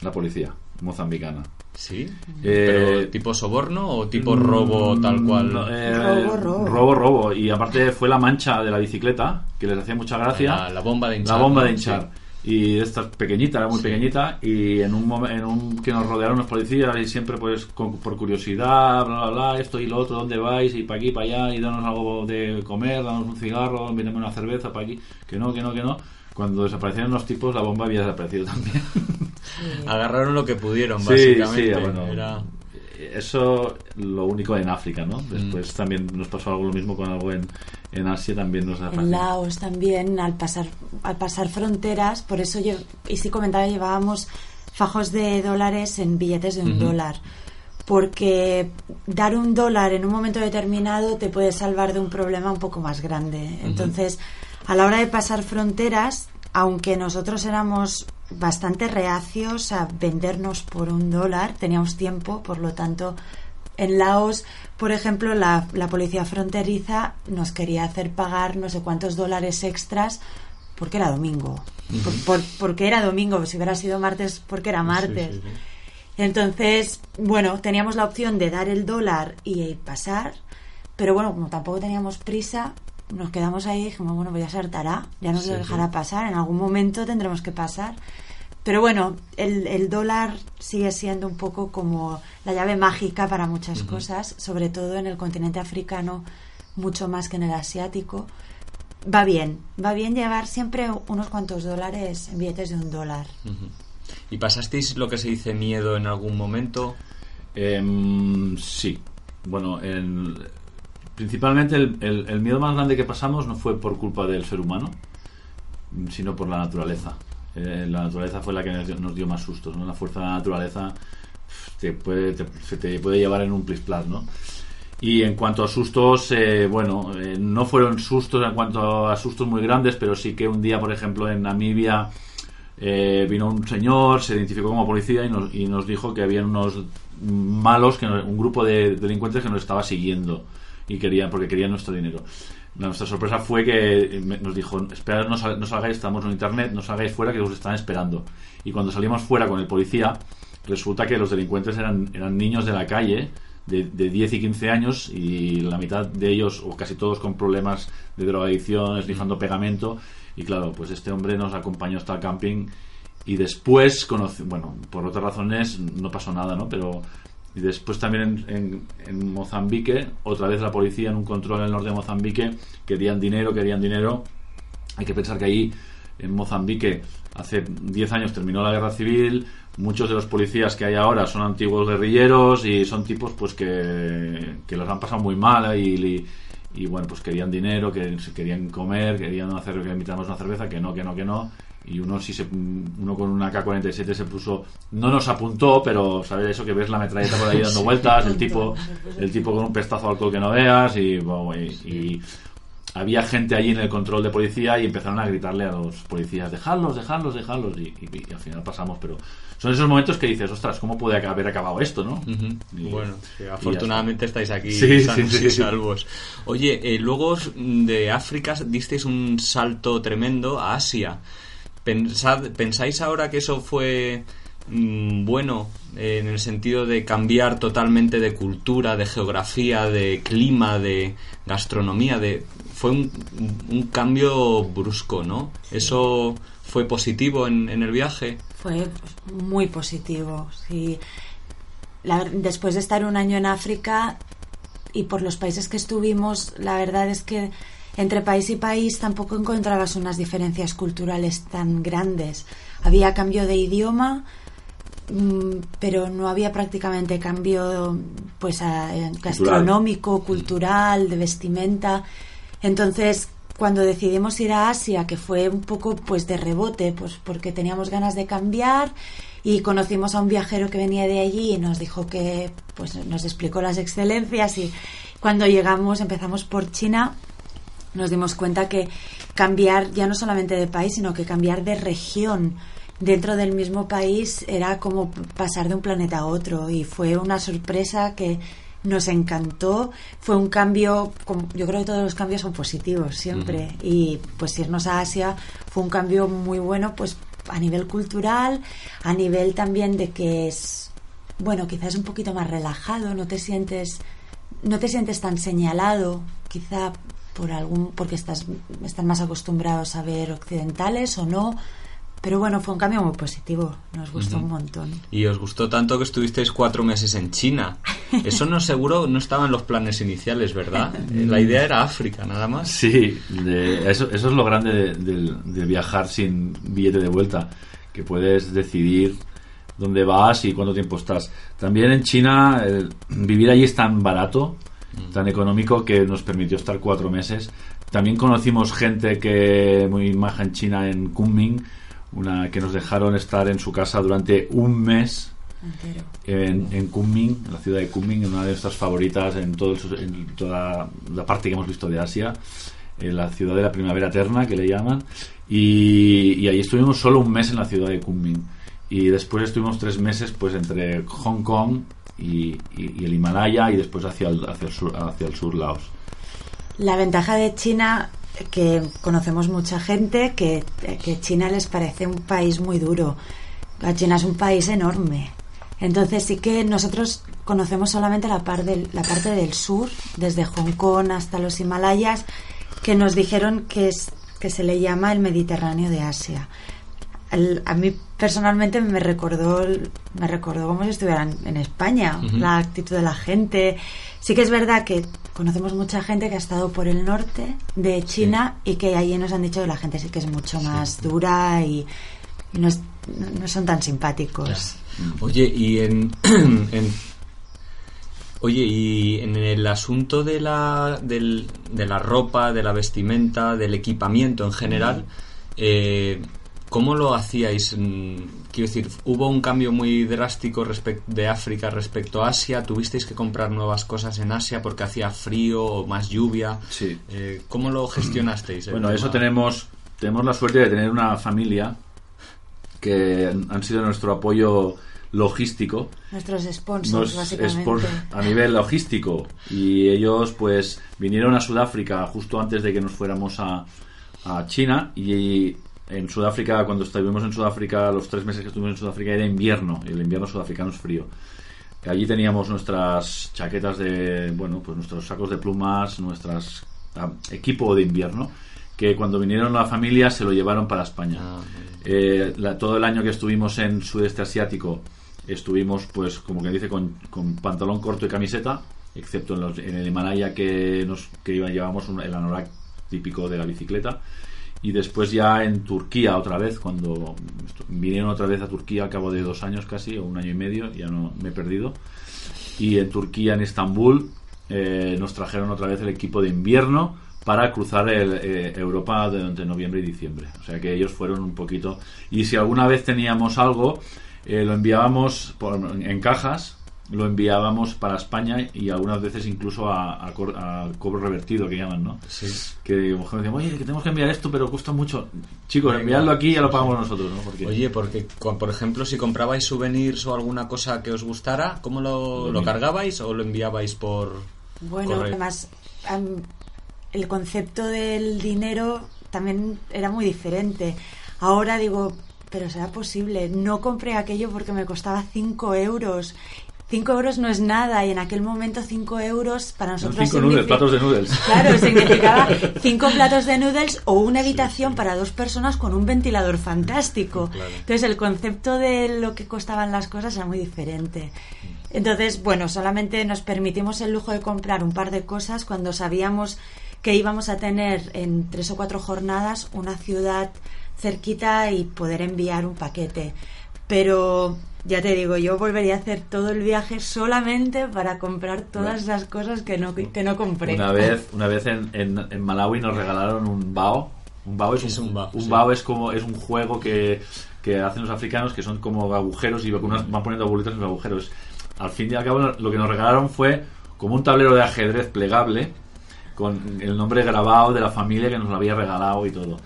la policía mozambicana. Sí. Eh, ¿Pero tipo soborno o tipo robo tal cual? No, eh, Robo, robo. robo, robo. Y aparte fue la mancha de la bicicleta, que les hacía mucha gracia. La, la bomba de hinchar. La bomba de hinchar. Y esta pequeñita, era muy Sí. pequeñita. Y en un momento en un, que nos rodearon los policías y siempre, pues, con- por curiosidad, bla, bla, bla, esto y lo otro, ¿dónde vais? Y para aquí, para allá, y danos algo de comer, danos un cigarro, invítame una cerveza para aquí. Que no, que no, que no. Cuando desaparecieron los tipos, la bomba había desaparecido también. Agarraron lo que pudieron, Sí, básicamente. sí, bueno, Era... Eso lo único en África, ¿no? Después también nos pasó algo lo mismo con algo en, en Asia, también nos da En fácil. Laos también, al pasar, al pasar fronteras, por eso yo, y sí comentaba, llevábamos fajos de dólares en billetes de un dólar. Porque dar un dólar en un momento determinado te puede salvar de un problema un poco más grande. Entonces, a la hora de pasar fronteras, aunque nosotros éramos bastante reacios a vendernos por un dólar, teníamos tiempo, por lo tanto, en Laos, por ejemplo, la, la policía fronteriza nos quería hacer pagar no sé cuántos dólares extras porque era domingo. Por- por- porque era domingo, si hubiera sido martes, porque era martes. sí, sí. Entonces, bueno, teníamos la opción de dar el dólar y pasar, pero bueno, como tampoco teníamos prisa, nos quedamos ahí y dijimos, bueno, pues ya se hartará, ya nos Sí, lo dejará sí. pasar, en algún momento tendremos que pasar. Pero bueno, el, el dólar sigue siendo un poco como la llave mágica para muchas cosas, sobre todo en el continente africano, mucho más que en el asiático. Va bien, va bien llevar siempre unos cuantos dólares en billetes de un dólar. ¿Y pasasteis lo que se dice miedo en algún momento? Em, sí. Bueno, en- principalmente el, miedo más grande que pasamos no fue por culpa del ser humano, sino por la naturaleza. Eh, la naturaleza fue la que nos dio, más sustos, ¿no? La fuerza de la naturaleza te puede, te- se te puede llevar en un plis-plas, ¿no? Y en cuanto a sustos, eh, bueno, eh, no fueron sustos en cuanto a sustos muy grandes, pero sí que un día, por ejemplo, en Namibia eh, vino un señor, se identificó como policía y nos, y nos dijo que habían unos malos, que nos- un grupo de delincuentes que nos estaba siguiendo y querían porque querían nuestro dinero. Nuestra sorpresa fue que me- nos dijo, esperad, no salgáis, estamos en internet, no salgáis fuera que os están esperando. Y cuando salimos fuera con el policía, resulta que los delincuentes eran, eran niños de la calle, de, de 10 y 15 años y la mitad de ellos, o casi todos con problemas de drogadicción, esnifando pegamento. Y claro, pues este hombre nos acompañó hasta el camping y después, conoce, bueno, por otras razones no pasó nada, ¿no? Pero y después también en, en- en Mozambique, otra vez la policía en un control en el norte de Mozambique, querían dinero, querían dinero. Hay que pensar que allí, en Mozambique, hace 10 años terminó la guerra civil, muchos de los policías que hay ahora son antiguos guerrilleros y son tipos pues que, que los han pasado muy mal y, y, bueno, pues querían dinero, que querían comer, querían hacer que invitamos una cerveza, que no, que no, que no. Y uno sí se, uno con una K-47 se puso, no nos apuntó, pero sabes eso que ves la metralleta por ahí dando vueltas, el tipo, el tipo con un pestazo de alcohol que no veas y, bueno, y- y había gente allí en el control de policía y empezaron a gritarle a los policías, dejadlos, dejadlos, dejadlos. Y, y- y al final pasamos, pero son esos momentos que dices, ostras, ¿cómo puede haber acabado esto, no? Bueno, sí, afortunadamente estáis aquí Sí, sanos sí, sí, y sí. salvos. Oye, eh, luego de África disteis un salto tremendo a Asia. Pensad, ¿Pensáis ahora que eso fue mm, bueno eh, en el sentido de cambiar totalmente de cultura, de geografía, de clima, de gastronomía? De, fue un, un cambio brusco, ¿no? ¿Eso fue positivo en, en el viaje? Fue muy positivo, sí. La- después de estar un año en África y por los países que estuvimos, la verdad es que entre país y país tampoco encontrabas unas diferencias culturales tan grandes. Había cambio de idioma, mm, pero no había prácticamente cambio pues a- gastronómico, cultural, de vestimenta. Entonces, cuando decidimos ir a Asia, que fue un poco pues de rebote, pues porque teníamos ganas de cambiar y conocimos a un viajero que venía de allí y nos dijo que pues nos explicó las excelencias y cuando llegamos empezamos por China nos dimos cuenta que cambiar ya no solamente de país, sino que cambiar de región dentro del mismo país era como pasar de un planeta a otro. Y fue una sorpresa que nos encantó. Fue un cambio, yo creo que todos los cambios son positivos siempre. Y pues irnos a Asia fue un cambio muy bueno pues a nivel cultural, a nivel también de que es bueno, quizás un poquito más relajado, no te sientes no te sientes tan señalado, quizá por algún porque estás están más acostumbrados a ver occidentales o no, pero bueno, fue un cambio muy positivo, nos gustó un montón. Y os gustó tanto que estuvisteis cuatro meses en China. Eso no seguro no estaba en los planes iniciales, ¿verdad? Eh, La idea era África, nada más. Sí, de- eso, eso es lo grande de, de- de viajar sin billete de vuelta, que puedes decidir dónde vas y cuánto tiempo estás. También en China, vivir allí es tan barato, tan económico, que nos permitió estar cuatro meses. También conocimos gente que muy maja en China, en Kunming, una que nos dejaron estar en su casa durante un mes en, en Kunming, en la ciudad de Kunming, en una de nuestras favoritas en, todo el en toda la parte que hemos visto de Asia, en la ciudad de la primavera eterna, que le llaman, y, y ahí estuvimos solo un mes en la ciudad de Kunming. Y después estuvimos tres meses pues entre Hong Kong y, y- el Himalaya y después hacia el, hacia el sur, el sur Laos. La ventaja de China, que conocemos mucha gente, que, que China les parece un país muy duro. China es un país enorme. Entonces sí que nosotros conocemos solamente la, par del- la parte del sur, desde Hong Kong hasta los Himalayas, que nos dijeron que, es, que se le llama el Mediterráneo de Asia. El- a mí personalmente me recordó me recordó como si estuvieran en España la actitud de la gente. Sí que es verdad que conocemos mucha gente que ha estado por el norte de China y que allí nos han dicho que la gente sí que es mucho más dura y, y no, es- no son tan simpáticos. Oye, y en, en- Oye, y en el asunto de la, del- de la ropa, de la vestimenta, del equipamiento en general, eh, ¿cómo lo hacíais? Mm, Quiero decir, ¿hubo un cambio muy drástico de África respecto a Asia? ¿Tuvisteis que comprar nuevas cosas en Asia porque hacía frío o más lluvia? Sí. Eh, ¿Cómo lo gestionasteis? el Bueno, tema? eso tenemos, tenemos la suerte de tener una familia que han sido nuestro apoyo logístico nuestros sponsors nos básicamente a nivel logístico y ellos pues vinieron a Sudáfrica justo antes de que nos fuéramos a, a China y en Sudáfrica cuando estuvimos en Sudáfrica los tres meses que estuvimos en Sudáfrica era invierno y el invierno sudafricano es frío Allí teníamos nuestras chaquetas de, bueno, pues nuestros sacos de plumas, nuestras ah, equipo de invierno, que cuando vinieron la familia se lo llevaron para España. Ah, Eh, la- todo el año que estuvimos en sudeste asiático estuvimos pues como que dice con, con pantalón corto y camiseta excepto en, los- en el Himalaya que nos que iba, llevamos un- el anorak típico de la bicicleta y después ya en Turquía otra vez cuando vinieron otra vez a Turquía al cabo de dos años casi o un año y medio ya no me he perdido y en Turquía, en Estambul, eh, nos trajeron otra vez el equipo de invierno para cruzar el, eh, Europa durante noviembre y diciembre. O sea que ellos fueron un poquito... Y si alguna vez teníamos algo, eh, lo enviábamos por- en cajas, lo enviábamos para España y algunas veces incluso a, a cor- a cobro revertido, que llaman, ¿no? Sí. Que mujer me decía, oye, que tenemos que enviar esto, pero cuesta mucho. Chicos, Venga. enviadlo aquí y ya lo pagamos nosotros, ¿no? Porque Oye, porque por ejemplo, si comprabais souvenirs o alguna cosa que os gustara, ¿cómo lo, Lo lo mismo. cargabais o lo enviabais por Bueno, correo? además, el concepto del dinero también era muy diferente. Ahora digo, pero será posible. No compré aquello porque me costaba 5 euros. 5 euros no es nada y en aquel momento 5 euros para nosotros cinco noodles, significa- platos de noodles. Claro, significaba cinco platos de noodles o una habitación para dos personas con un ventilador fantástico. Claro. Entonces el concepto de lo que costaban las cosas era muy diferente. Entonces, bueno, solamente nos permitimos el lujo de comprar un par de cosas cuando sabíamos que íbamos a tener en tres o cuatro jornadas una ciudad cerquita y poder enviar un paquete. Pero ya te digo, yo volvería a hacer todo el viaje solamente para comprar todas las cosas que no, que no compré. Una vez, una vez en, en, en Malawi nos regalaron un bao. Un bao es, Es un, un bao, un sí. bao es como es un juego que, que hacen los africanos que son como agujeros y unos van poniendo bolitas en los agujeros. Al fin y al cabo lo que nos regalaron fue como un tablero de ajedrez plegable con el nombre grabado de la familia que nos lo había regalado y todo.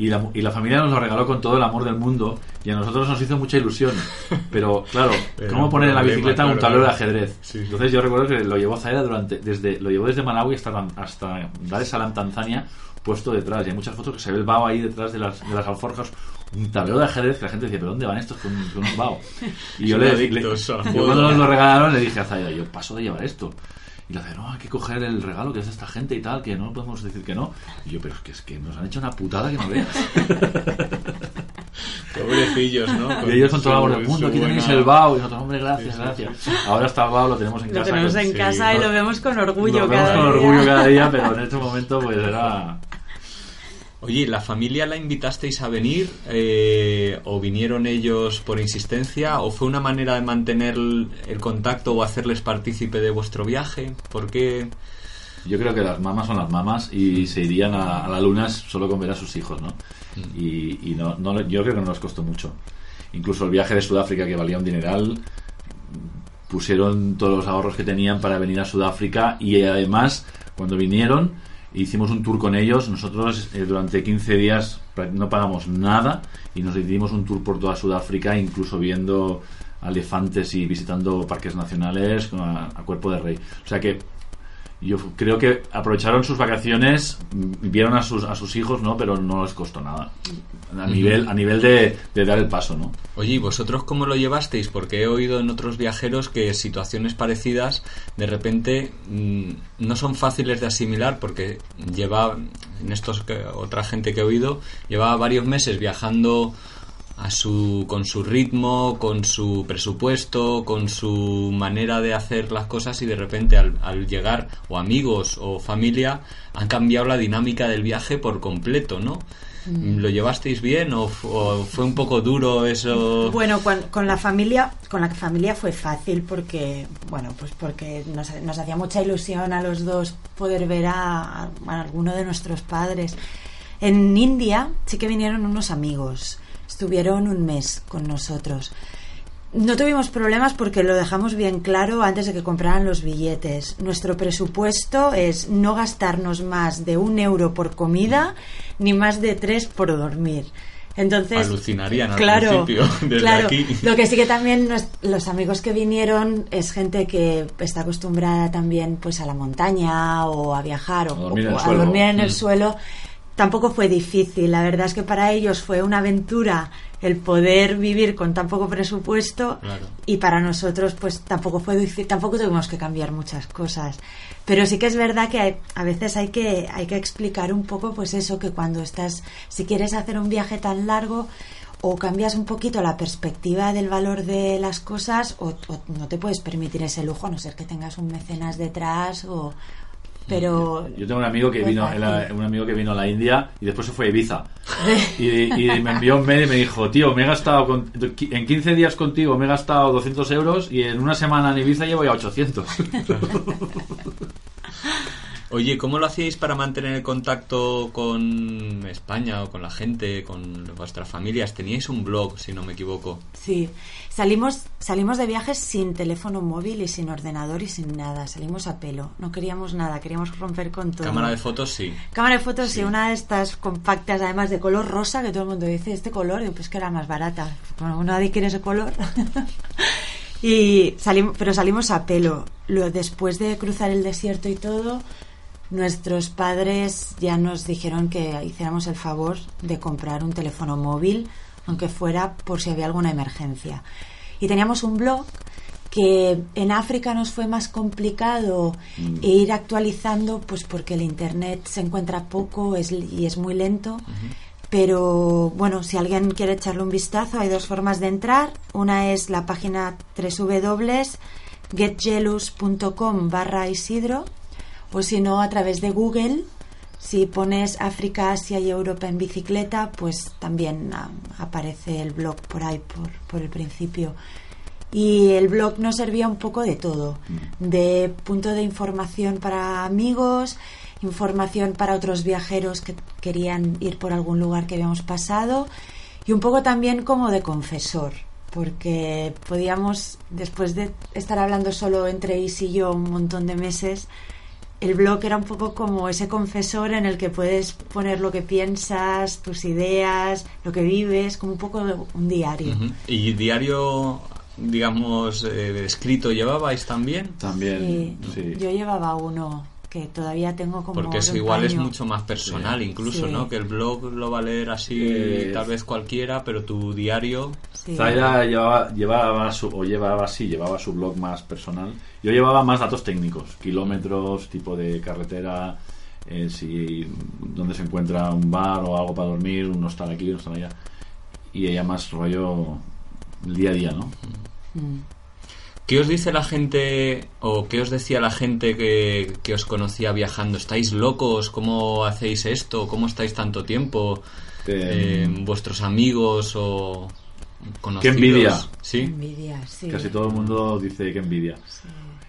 Y la, y la familia nos lo regaló con todo el amor del mundo y a nosotros nos hizo mucha ilusión. Pero claro, Pero ¿cómo poner en la bicicleta un tablero de ajedrez? Sí. Entonces yo recuerdo que lo llevó Zaira durante, desde, lo llevó desde Malawi hasta, hasta Dar es Salaam, Tanzania, puesto detrás. Y hay muchas fotos que se ve el bao ahí detrás de las, de las alforjas. Un tablero de ajedrez que la gente decía, ¿pero dónde van estos con, con un bao? Y yo le, le- yo cuando nos lo regalaron le dije a Zaira, yo paso de llevar esto. Y le dice, no, hay que coger el regalo que es de esta gente y tal, que no podemos decir que no. Y yo, pero es que, es que nos han hecho una putada que no veas. Pobrecillos, ¿no? y ellos con todo el amor del mundo, aquí tenéis buena- el bao. Y nosotros, hombre, gracias, Sí, sí, gracias. Ahora está el bao, lo tenemos en Lo casa. tenemos en sí, casa y lo vemos con orgullo Lo vemos cada con día. orgullo cada día, pero en este momento pues era... Oye, ¿la familia la invitasteis a venir? eh, ¿O vinieron ellos por insistencia? ¿O fue una manera de mantener el contacto o hacerles partícipe de vuestro viaje? ¿Por qué? Yo creo que las mamás son las mamás y se irían a, a la luna solo con ver a sus hijos, ¿no? Y, y no, no, yo creo que no nos costó mucho. Incluso el viaje de Sudáfrica, que valía un dineral, pusieron todos los ahorros que tenían para venir a Sudáfrica y además, cuando vinieron, hicimos un tour con ellos. Nosotros eh, durante 15 días no pagamos nada y nos hicimos un tour por toda Sudáfrica, incluso viendo elefantes y visitando parques nacionales a cuerpo de rey. O sea que yo creo que aprovecharon sus vacaciones, mm, vieron a sus, a sus hijos, ¿no? Pero no les costó nada. A nivel, a nivel de, de dar el paso, ¿no? Oye, ¿y vosotros cómo lo llevasteis? Porque he oído en otros viajeros que situaciones parecidas de repente mm, no son fáciles de asimilar porque lleva, en estos que otra gente que he oído, llevaba varios meses viajando a su, con su ritmo, con su presupuesto, con su manera de hacer las cosas y de repente al, al llegar o amigos o familia han cambiado la dinámica del viaje por completo, ¿no? ¿Lo llevasteis bien o, fu- o fue un poco duro eso? Bueno, con, con la familia, con la familia fue fácil porque, bueno, pues porque nos, nos hacía mucha ilusión a los dos poder ver a- a alguno de nuestros padres. En India sí que vinieron unos amigos, estuvieron un mes con nosotros. No tuvimos problemas porque lo dejamos bien claro antes de que compraran los billetes. Nuestro presupuesto es no gastarnos más de un euro por comida ni más de tres por dormir. Entonces, Alucinarían al claro, principio, desde claro. aquí. Lo que sí que también nos- los amigos que vinieron es gente que está acostumbrada también pues a la montaña o a viajar o, A dormir en o el a suelo. dormir en el Mm. suelo. Tampoco fue difícil. La verdad es que para ellos fue una aventura el poder vivir con tan poco presupuesto Claro. y para nosotros pues tampoco fue difícil, tampoco tuvimos que cambiar muchas cosas. Pero sí que es verdad que hay- a veces hay que hay que explicar un poco pues eso que cuando estás si quieres hacer un viaje tan largo o cambias un poquito la perspectiva del valor de las cosas o, o no te puedes permitir ese lujo a no ser que tengas un mecenas detrás o pero Yo tengo un amigo que vino, un amigo que vino a la India y después se fue a Ibiza. Y, y me envió un mail y me dijo, tío, me he gastado con- en 15 días contigo me he gastado 200 euros y en una semana en Ibiza llevo ya 800. Oye, ¿cómo lo hacíais para mantener el contacto con España o con la gente, con vuestras familias? Teníais un blog, si no me equivoco. Sí, salimos, salimos de viajes sin teléfono móvil y sin ordenador y sin nada. Salimos a pelo. No queríamos nada, queríamos romper con todo. Cámara de fotos, sí. Cámara de fotos, sí. Sí. una de estas compactas, además de color rosa, que todo el mundo dice, este color, y pues que era más barata. Bueno, nadie quiere ese color. y salimos, pero salimos a pelo. Lo, después de cruzar el desierto y todo, nuestros padres ya nos dijeron que hiciéramos el favor de comprar un teléfono móvil, aunque fuera por si había alguna emergencia. Y teníamos un blog que en África nos fue más complicado e ir actualizando, pues porque el internet se encuentra poco es, y es muy lento. Pero bueno, si alguien quiere echarle un vistazo, hay dos formas de entrar. Una es la página www.getjelus.com barra Isidro o si no a través de Google. Si pones África, Asia y Europa en bicicleta, pues también ah, aparece el blog por ahí, por, por el principio. Y el blog nos servía un poco de todo, de punto de información para amigos, información para otros viajeros que querían ir por algún lugar que habíamos pasado y un poco también como de confesor, porque podíamos, después de estar hablando solo entre Is y yo un montón de meses, el blog era un poco como ese confesor en el que puedes poner lo que piensas, tus ideas, lo que vives, como un poco de un diario. ¿Y diario, digamos, eh, escrito llevabais también? También, sí. Yo llevaba uno que todavía tengo como Porque eso igual es mucho más personal, Sí. incluso, Sí. ¿no? Que el blog lo va a leer así Eh, tal vez cualquiera, pero tu diario... Sí. Zaya llevaba, llevaba su, o llevaba así, llevaba su blog más personal. Yo llevaba más datos técnicos, kilómetros, tipo de carretera, eh, si dónde se encuentra un bar o algo para dormir, un hostal aquí, un hostal allá. Y ella más rollo el día a día, ¿no? Mm. ¿Qué os dice la gente o qué os decía la gente que, que os conocía viajando? ¿Estáis locos? ¿Cómo hacéis esto? ¿Cómo estáis tanto tiempo? Eh, ¿Vuestros amigos o conocidos? Qué envidia. Sí. Envidia, sí. Casi todo el mundo dice que envidia. Sí.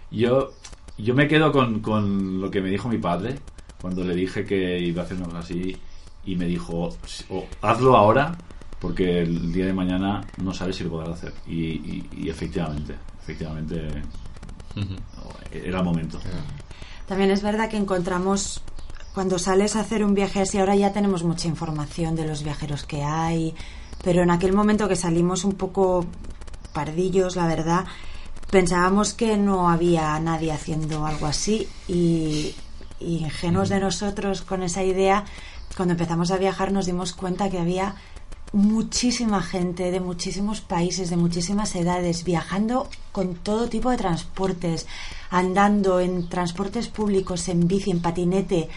Yo, yo me quedo con, con lo que me dijo mi padre cuando le dije que iba a hacer una cosa así y me dijo, "O hazlo ahora porque el día de mañana no sabes si lo podrás hacer. Y, y- y efectivamente, efectivamente era el momento. También es verdad que encontramos, cuando sales a hacer un viaje así, ahora ya tenemos mucha información de los viajeros que hay, pero en aquel momento que salimos un poco pardillos, la verdad, pensábamos que no había nadie haciendo algo así y, y ingenuos de nosotros con esa idea, cuando empezamos a viajar nos dimos cuenta que había muchísima gente de muchísimos países, de muchísimas edades, viajando con todo tipo de transportes, andando en transportes públicos, en bici, en patinete.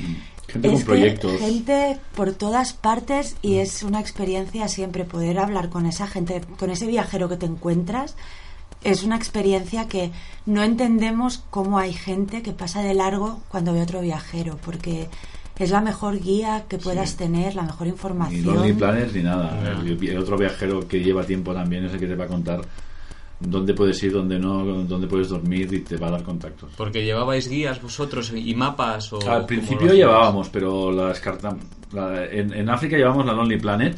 Gente con Es que proyectos. gente por todas partes y es una experiencia siempre poder hablar con esa gente, con ese viajero que te encuentras. Es una experiencia que no entendemos cómo hay gente que pasa de largo cuando ve otro viajero, porque es la mejor guía que puedas Sí. tener, la mejor Ni información. Lonely Planet ni nada. El, el otro viajero que lleva tiempo también es el que te va a contar dónde puedes ir, dónde no, dónde puedes dormir y te va a dar contactos. Porque llevabais guías vosotros y mapas o... Al principio llevábamos, pero la descartamos. La- en, en África llevamos la Lonely Planet,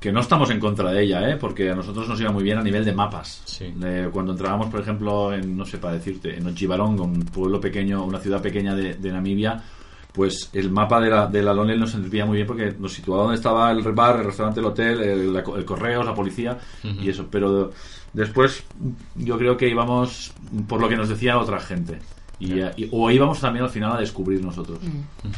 que no estamos en contra de ella, ¿eh? porque a nosotros nos iba muy bien a nivel de mapas. Sí. De- cuando entrábamos, por ejemplo, en, no sé para decirte, en Ochibarong, un pueblo pequeño, una ciudad pequeña de, de Namibia, pues el mapa de la, de la Lonely nos servía muy bien porque nos situaba donde estaba el bar, el restaurante, el hotel, el, la- el correos, la policía y eso. Pero después yo creo que íbamos por lo que nos decía otra gente. Y, y- o íbamos también al final a descubrir nosotros. Mm.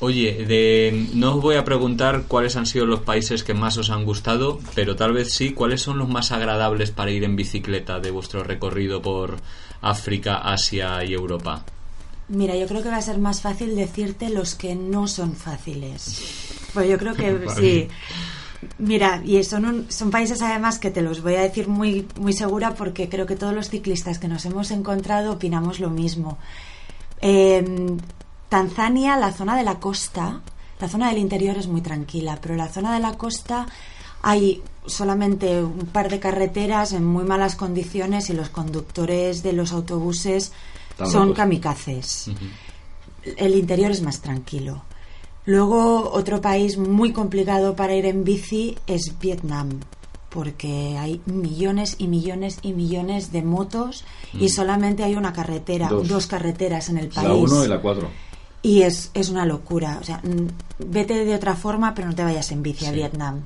Oye, de, no os voy a preguntar cuáles han sido los países que más os han gustado, pero tal vez sí, cuáles son los más agradables para ir en bicicleta de vuestro recorrido por África, Asia y Europa. Mira, yo creo que va a ser más fácil decirte los que no son fáciles. Pues yo creo que sí. Mira, y son, son países además que te los voy a decir muy, muy segura porque creo que todos los ciclistas que nos hemos encontrado opinamos lo mismo. Eh, Tanzania, la zona de la costa, la zona del interior es muy tranquila, pero la zona de la costa hay solamente un par de carreteras en muy malas condiciones y los conductores de los autobuses son kamikazes. El interior es más tranquilo. Luego, otro país muy complicado para ir en bici es Vietnam, porque hay millones y millones y millones de motos y mm. solamente hay una carretera, dos, carreteras en el país. La 1 y la 4. Y es, es una locura. O sea, vete de otra forma, pero no te vayas en bici a Vietnam.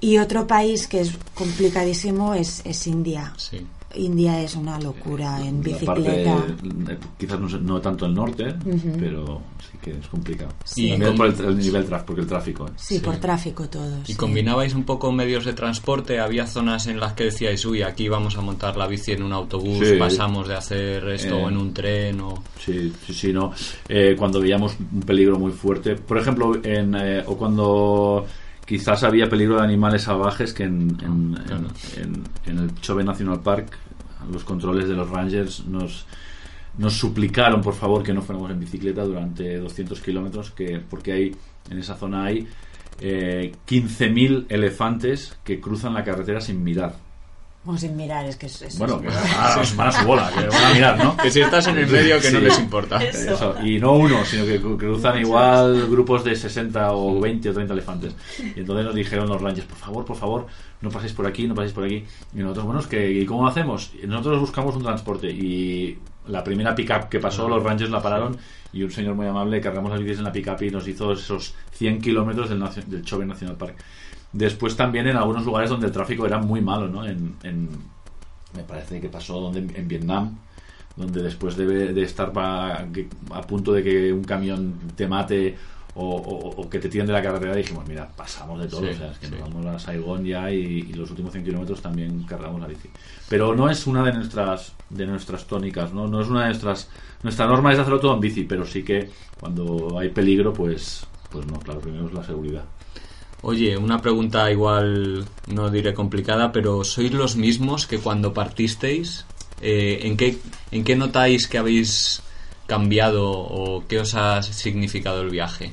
Y otro país que es complicadísimo es, es India. Sí. India es una locura en bicicleta. Eh, quizás no, tanto el norte, pero sí que es complicado. Sí. También por el, nivel tráfico, porque el tráfico. ¿eh? Sí, por tráfico todo. ¿Y combinabais un poco medios de transporte? ¿Había zonas en las que decíais, uy, aquí vamos a montar la bici en un autobús, pasamos de hacer esto eh, en un tren? O... Sí, sí, sí, no. cuando veíamos un peligro muy fuerte, por ejemplo, en, o cuando quizás había peligro de animales salvajes que en, en, el Chove National Park los controles de los Rangers nos, nos suplicaron por favor que no fuéramos en bicicleta durante 200 kilómetros que porque hay en esa zona hay eh, 15.000 elefantes que cruzan la carretera sin mirar bueno, sin mirar, es que es, Bueno, que van a, su bola, que van a mirar, ¿no? Que si estás en el medio, que no les importa. Y no uno, sino que cruzan igual grupos de 60 o 20 o 30 elefantes. Y entonces nos dijeron los rangers, por favor, por favor, no paséis por aquí, no paséis por aquí. Y nosotros, bueno, es que, ¿y cómo hacemos? nosotros buscamos un transporte. Y la primera pick-up que pasó, los rangers la pararon y un señor muy amable cargamos las bicis en la pick-up y nos hizo esos 100 kilómetros del, del Chove National Park. Después también en algunos lugares donde el tráfico era muy malo, ¿no? En, me parece que pasó donde en Vietnam, donde después de, estar a punto de que un camión te mate o, que te tiren de la carretera, dijimos, mira, pasamos de todo, o sea, es que nos vamos a Saigón ya y, los últimos 100 kilómetros también cargamos la bici. Pero no es una de nuestras de nuestras tónicas, ¿no? No es una de nuestras... Nuestra norma es hacerlo todo en bici, pero sí que cuando hay peligro, pues, pues no, claro, primero es la seguridad. Oye, una pregunta igual no diré complicada, pero ¿sois los mismos que cuando partisteis? Eh, ¿en, qué, ¿En qué notáis que habéis cambiado o qué os ha significado el viaje?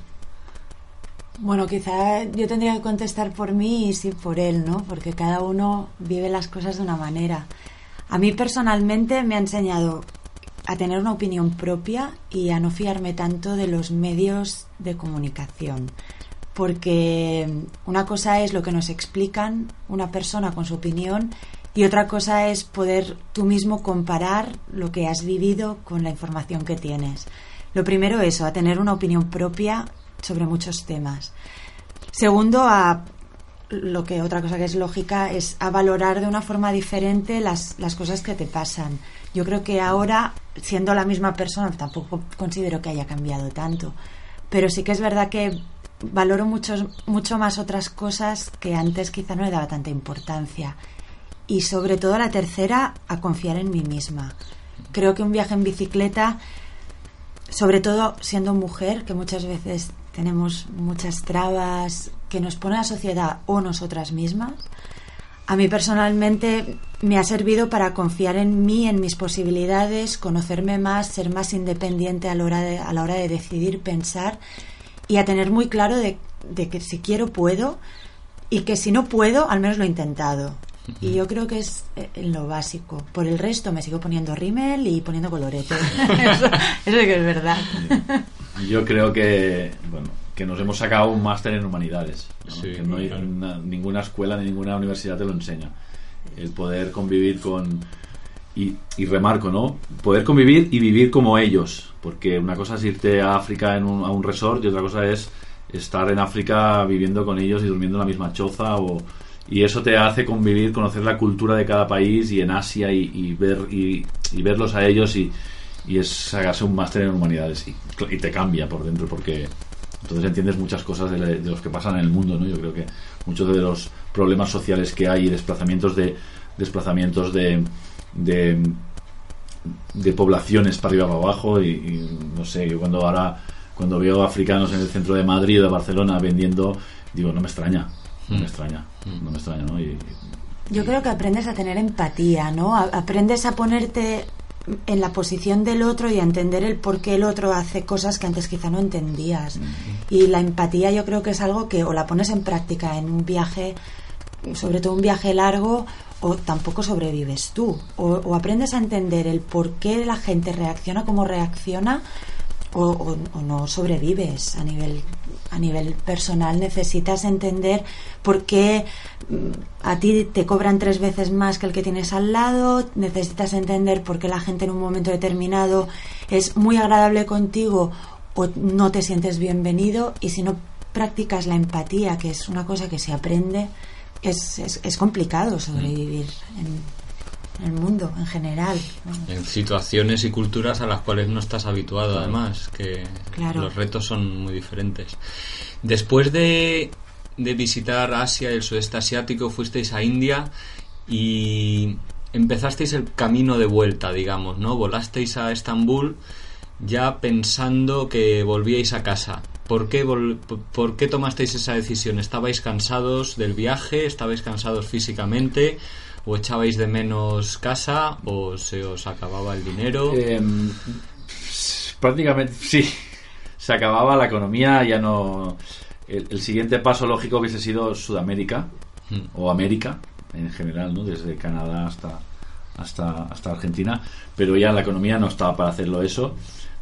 Bueno, quizá yo tendría que contestar por mí y sí por él, ¿no? Porque cada uno vive las cosas de una manera. A mí personalmente me ha enseñado a tener una opinión propia y a no fiarme tanto de los medios de comunicación porque una cosa es lo que nos explican una persona con su opinión y otra cosa es poder tú mismo comparar lo que has vivido con la información que tienes. Lo primero eso, a tener una opinión propia sobre muchos temas. Segundo, a lo que otra cosa que es lógica es a valorar de una forma diferente las, las cosas que te pasan. Yo creo que ahora, siendo la misma persona, tampoco considero que haya cambiado tanto, pero sí que es verdad que valoro mucho, mucho más otras cosas que antes quizá no le daba tanta importancia. Y sobre todo la tercera, a confiar en mí misma. Creo que un viaje en bicicleta, sobre todo siendo mujer, que muchas veces tenemos muchas trabas que nos pone la sociedad o nosotras mismas, a mí personalmente me ha servido para confiar en mí, en mis posibilidades, conocerme más, ser más independiente a la hora de, a la hora de decidir, pensar y a tener muy claro de, que si quiero puedo y que si no puedo al menos lo he intentado. Y yo creo que es eh, en lo básico. Por el resto me sigo poniendo rímel y poniendo colorete. eso, que es verdad. Yo creo que, bueno, que nos hemos sacado un máster en humanidades. que no hay ninguna escuela ni ninguna universidad te lo enseña. El poder convivir con... Y, y remarco, ¿no? Poder convivir y vivir como ellos porque una cosa es irte a África en un, a un resort y otra cosa es estar en África viviendo con ellos y durmiendo en la misma choza o, y eso te hace convivir, conocer la cultura de cada país y en Asia y, ver y, verlos a ellos y, y es sacarse un máster en humanidades y, te cambia por dentro porque Entonces entiendes muchas cosas de, de los que pasan en el mundo, ¿no? Yo creo que muchos de los problemas sociales que hay y desplazamientos de desplazamientos de, de, de poblaciones para arriba para abajo y, y no sé, yo cuando ahora cuando veo africanos en el centro de Madrid o de Barcelona vendiendo, digo, no me extraña, no me extraña, no me extraña, ¿no? Y, Yo creo que aprendes a tener empatía, ¿no? A- Aprendes a ponerte en la posición del otro y a entender el por qué el otro hace cosas que antes quizá no entendías. Y la empatía yo creo que es algo que o la pones en práctica en un viaje, sobre todo un viaje largo, o tampoco sobrevives tú. O, o aprendes a entender el por qué la gente reacciona como reacciona o, o- o no sobrevives. A nivel a nivel personal necesitas entender por qué mm, a ti te cobran tres veces más que el que tienes al lado. Necesitas entender por qué la gente en un momento determinado es muy agradable contigo o no te sientes bienvenido. Y si no practicas la empatía que es una cosa que se aprende es, es, es complicado sobrevivir en, en el mundo en general ¿no? En situaciones y culturas a las cuales no estás habituado, además, que Claro. los retos son muy diferentes. Después de, de visitar Asia y el sudeste asiático, fuisteis a India y empezasteis el camino de vuelta, digamos, ¿no? Volasteis a Estambul ya pensando que volvíais a casa. ¿Por qué, vol- ¿Por qué tomasteis esa decisión? ¿Estabais cansados del viaje? ¿Estabais cansados físicamente? ¿O echabais de menos casa? ¿O se os acababa el dinero? Eh, prácticamente sí. Se acababa la economía, ya no. El, el siguiente paso lógico hubiese sido Sudamérica Mm. o América en general, ¿no? Desde Canadá hasta hasta hasta Argentina, pero ya la economía no estaba para hacerlo eso.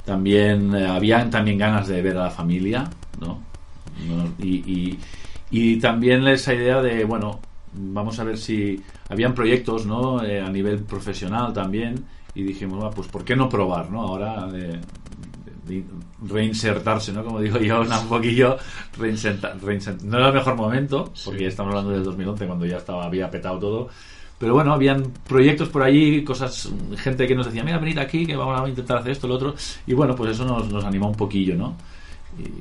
También eh, habían también ganas de ver a la familia, ¿no? Y, y, y también esa idea de, bueno, vamos a ver si habían proyectos, ¿no? Eh, a nivel profesional también y dijimos, "Va, pues ¿por qué no probar, ¿no? Ahora de, de reinsertarse, ¿no? Como digo yo, un poquillo reinsertar, reinsert- no era el mejor momento, porque estamos hablando del 2011 cuando ya estaba había petado todo. Pero bueno, habían proyectos por allí, cosas, gente que nos decía, mira, venid aquí, que vamos a intentar hacer esto, lo otro. Y bueno, pues eso nos, nos animó un poquillo, ¿no?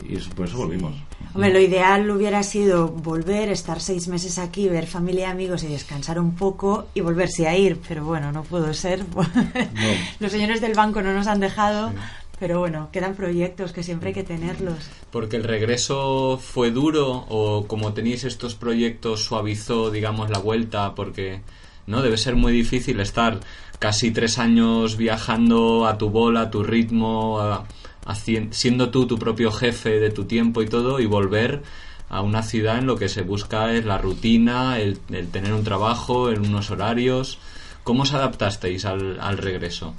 Y, y eso- por eso volvimos. Hombre, lo ideal hubiera sido volver, estar seis meses aquí, ver familia y amigos y descansar un poco y volverse a ir, pero bueno, no pudo ser. Los señores del banco no nos han dejado, pero bueno, quedan proyectos que siempre hay que tenerlos. Porque el regreso fue duro o como tenéis estos proyectos suavizó, digamos, la vuelta porque no debe ser muy difícil estar casi tres años viajando a tu bola, a tu ritmo, a- siendo tú tu propio jefe de tu tiempo y todo y volver a una ciudad en lo que se busca es la rutina, el, el tener un trabajo, en unos horarios. ¿Cómo os adaptasteis al, al regreso?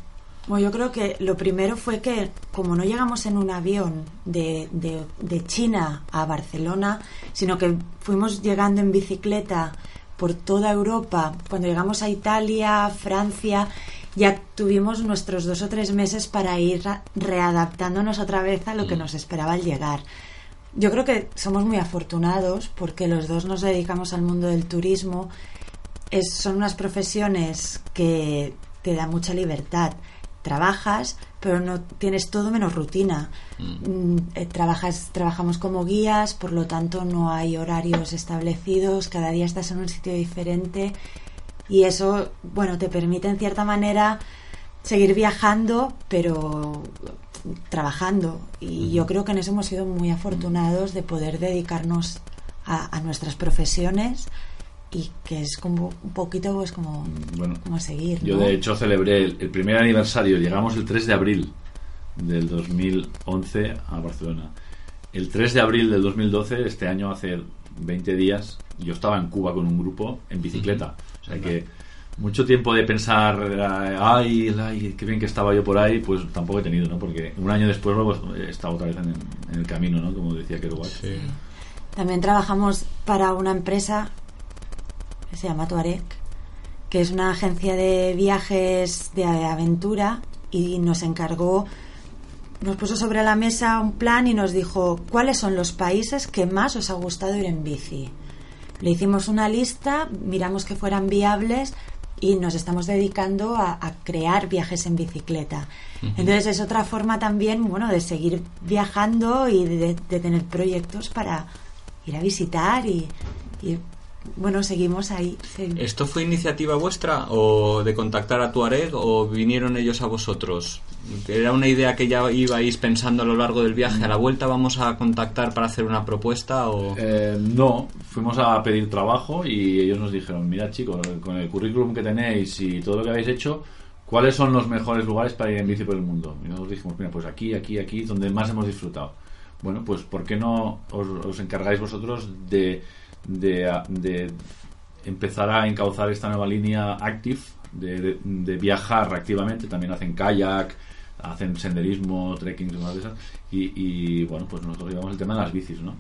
Bueno, yo creo que lo primero fue que como no llegamos en un avión de, de- de China a Barcelona, sino que fuimos llegando en bicicleta por toda Europa, cuando llegamos a Italia, Francia, ya tuvimos nuestros dos o tres meses para ir readaptándonos otra vez a lo que nos esperaba al llegar. Yo creo que somos muy afortunados porque los dos nos dedicamos al mundo del turismo. Es- son unas profesiones que te dan mucha libertad. Trabajas, pero no tienes todo menos rutina. Mm, eh, trabajas, trabajamos como guías, por lo tanto no hay horarios establecidos. Cada día estás en un sitio diferente y eso, bueno, te permite en cierta manera seguir viajando, pero trabajando. Y yo creo que en eso hemos sido muy afortunados de poder dedicarnos a, a nuestras profesiones y que es como un poquito pues como, Bueno, como seguir. Yo de hecho celebré el, el primer aniversario, llegamos el 3 de abril del 2011 a Barcelona. El 3 de abril del 2012, este año hace 20 días, yo estaba en Cuba con un grupo en bicicleta. O sea que mucho tiempo de pensar, eh, ay, ay, qué bien que estaba yo por ahí, pues tampoco he tenido, ¿no? Porque un año después luego he estado otra vez en, en el camino, ¿no? Como decía Kerouac. También trabajamos para una empresa que se llama Tuareg, que es una agencia de viajes de aventura y nos encargó, nos puso sobre la mesa un plan y nos dijo cuáles son los países que más os ha gustado ir en bici. Le hicimos una lista, miramos que fueran viables y nos estamos dedicando a, a crear viajes en bicicleta. Entonces es otra forma también, bueno, de seguir viajando y de, de tener proyectos para ir a visitar y, y, bueno, seguimos ahí. sí. ¿Esto fue iniciativa vuestra o de contactar a Tuareg o vinieron ellos a vosotros? ¿Era una idea que ya ibais pensando a lo largo del viaje? ¿A la vuelta vamos a contactar para hacer una propuesta o...? Eh, no, fuimos a pedir trabajo y ellos nos dijeron, mira chicos, con el currículum que tenéis y todo lo que habéis hecho, ¿cuáles son los mejores lugares para ir en bici por el mundo? Y nosotros dijimos, mira, pues aquí, aquí, aquí, donde más hemos disfrutado. Bueno, pues ¿por qué no os, os encargáis vosotros de, de, de empezar a encauzar esta nueva línea Active, de, de- de viajar activamente? También hacen kayak, hacen senderismo, trekking, de esas. Y, y, bueno, pues nosotros llevamos el tema de las bicis, ¿no?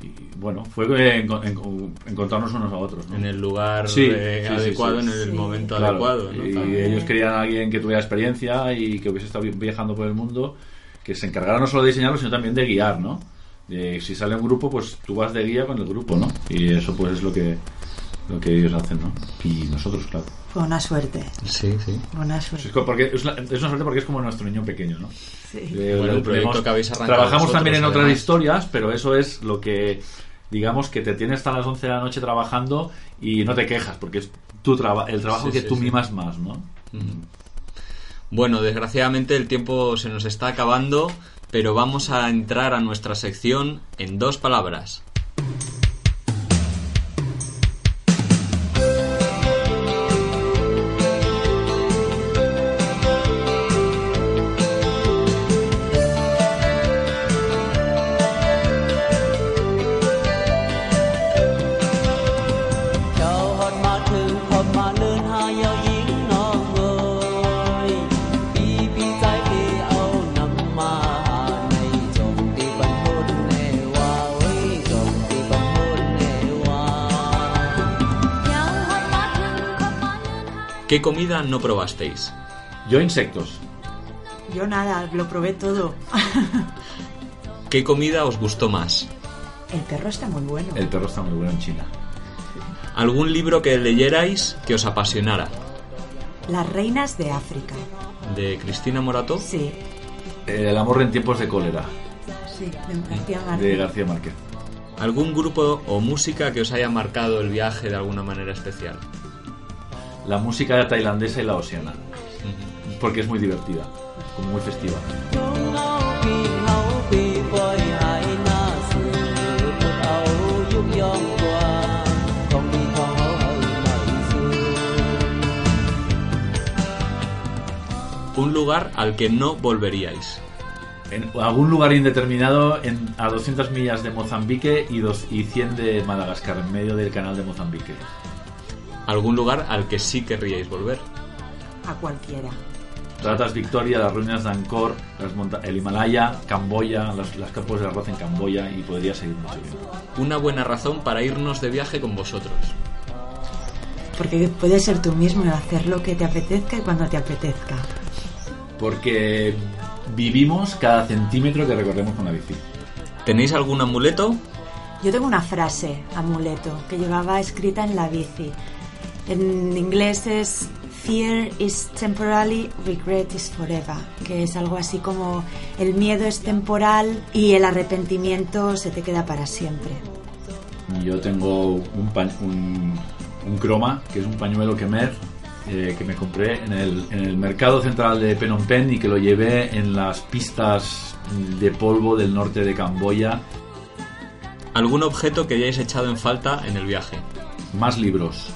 Y bueno, fue en- en- encontrarnos unos a otros, ¿no? En el lugar Sí, eh, sí, adecuado, sí. en el momento Claro, adecuado. ¿no? Y También. ellos querían a alguien que tuviera experiencia y que hubiese estado vi- viajando por el mundo, que se encargara no solo de diseñarlo, sino también de guiar, ¿no? Si sale un grupo, pues tú vas de guía con el grupo, ¿no? Y eso pues es lo que lo que ellos hacen, ¿no? Y nosotros, claro. Fue una suerte, Sí, sí. una suerte. es, porque, es, una suerte porque es como nuestro niño pequeño, ¿no? Sí. Eh, Bueno, el tenemos- que habéis arrancado Trabajamos vosotros, también en otras además. historias, pero eso es lo que, digamos, que te tienes hasta las 11 de la noche trabajando y no te quejas, porque es tu traba el trabajo Sí, que sí, tú sí. mimas más, ¿no? Bueno, desgraciadamente el tiempo se nos está acabando, pero vamos a entrar a nuestra sección en dos palabras. ¿Qué comida no probasteis? Yo insectos. Yo nada, lo probé todo. ¿Qué comida os gustó más? El perro está muy bueno. El perro está muy bueno en China. ¿Algún libro que leyerais que os apasionara? Las reinas de África. ¿De Cristina Morato? Sí, El amor en tiempos de cólera, sí, de García de Márquez. García Márquez. ¿Algún grupo o música que os haya marcado el viaje de alguna manera especial? La música tailandesa y la oceana. Porque es muy divertida, como muy festiva. Un lugar al que no volveríais. En algún lugar indeterminado en, a 200 millas de Mozambique y, dos, y 100 de Madagascar, en medio del canal de Mozambique. ¿Algún lugar al que sí querríais volver? A cualquiera. Ratas Victoria, las ruinas de Angkor, las monta- el Himalaya, Camboya, las, las campos de arroz en Camboya y podría seguir mucho tiempo. Una buena razón para irnos de viaje con vosotros. Porque puedes ser tú mismo y hacer lo que te apetezca y cuando te apetezca. Porque vivimos cada centímetro que recorremos con la bici. ¿Tenéis algún amuleto? Yo tengo una frase, amuleto, que llevaba escrita en la bici. En inglés es Fear is temporary, regret is forever, que es algo así como el miedo es temporal y el arrepentimiento se te queda para siempre. Yo tengo un, pa- un, un croma, que es un pañuelo Kemer, eh, que me compré en el, en el mercado central de Phnom Penh y que lo llevé en las pistas de polvo del norte de Camboya. ¿Algún objeto que hayáis echado en falta en el viaje? Más libros.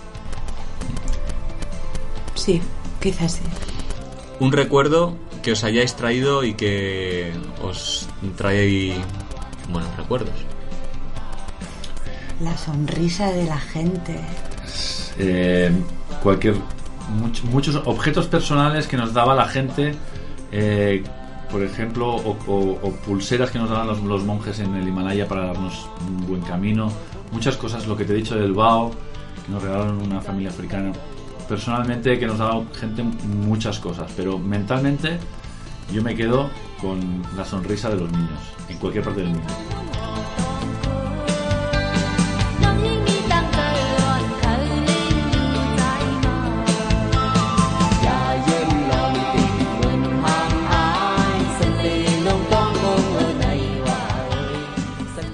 Sí, quizás sí. Un recuerdo que os hayáis traído y que os trae buenos recuerdos. La sonrisa de la gente. eh, cualquier much- muchos objetos personales que nos daba la gente eh, por ejemplo o, o- o pulseras que nos daban los, los monjes en el Himalaya para darnos un buen camino muchas cosas lo que te he dicho del Bao que nos regalaron una familia africana personalmente que nos ha dado gente muchas cosas, pero mentalmente yo me quedo con la sonrisa de los niños, en cualquier parte del mundo.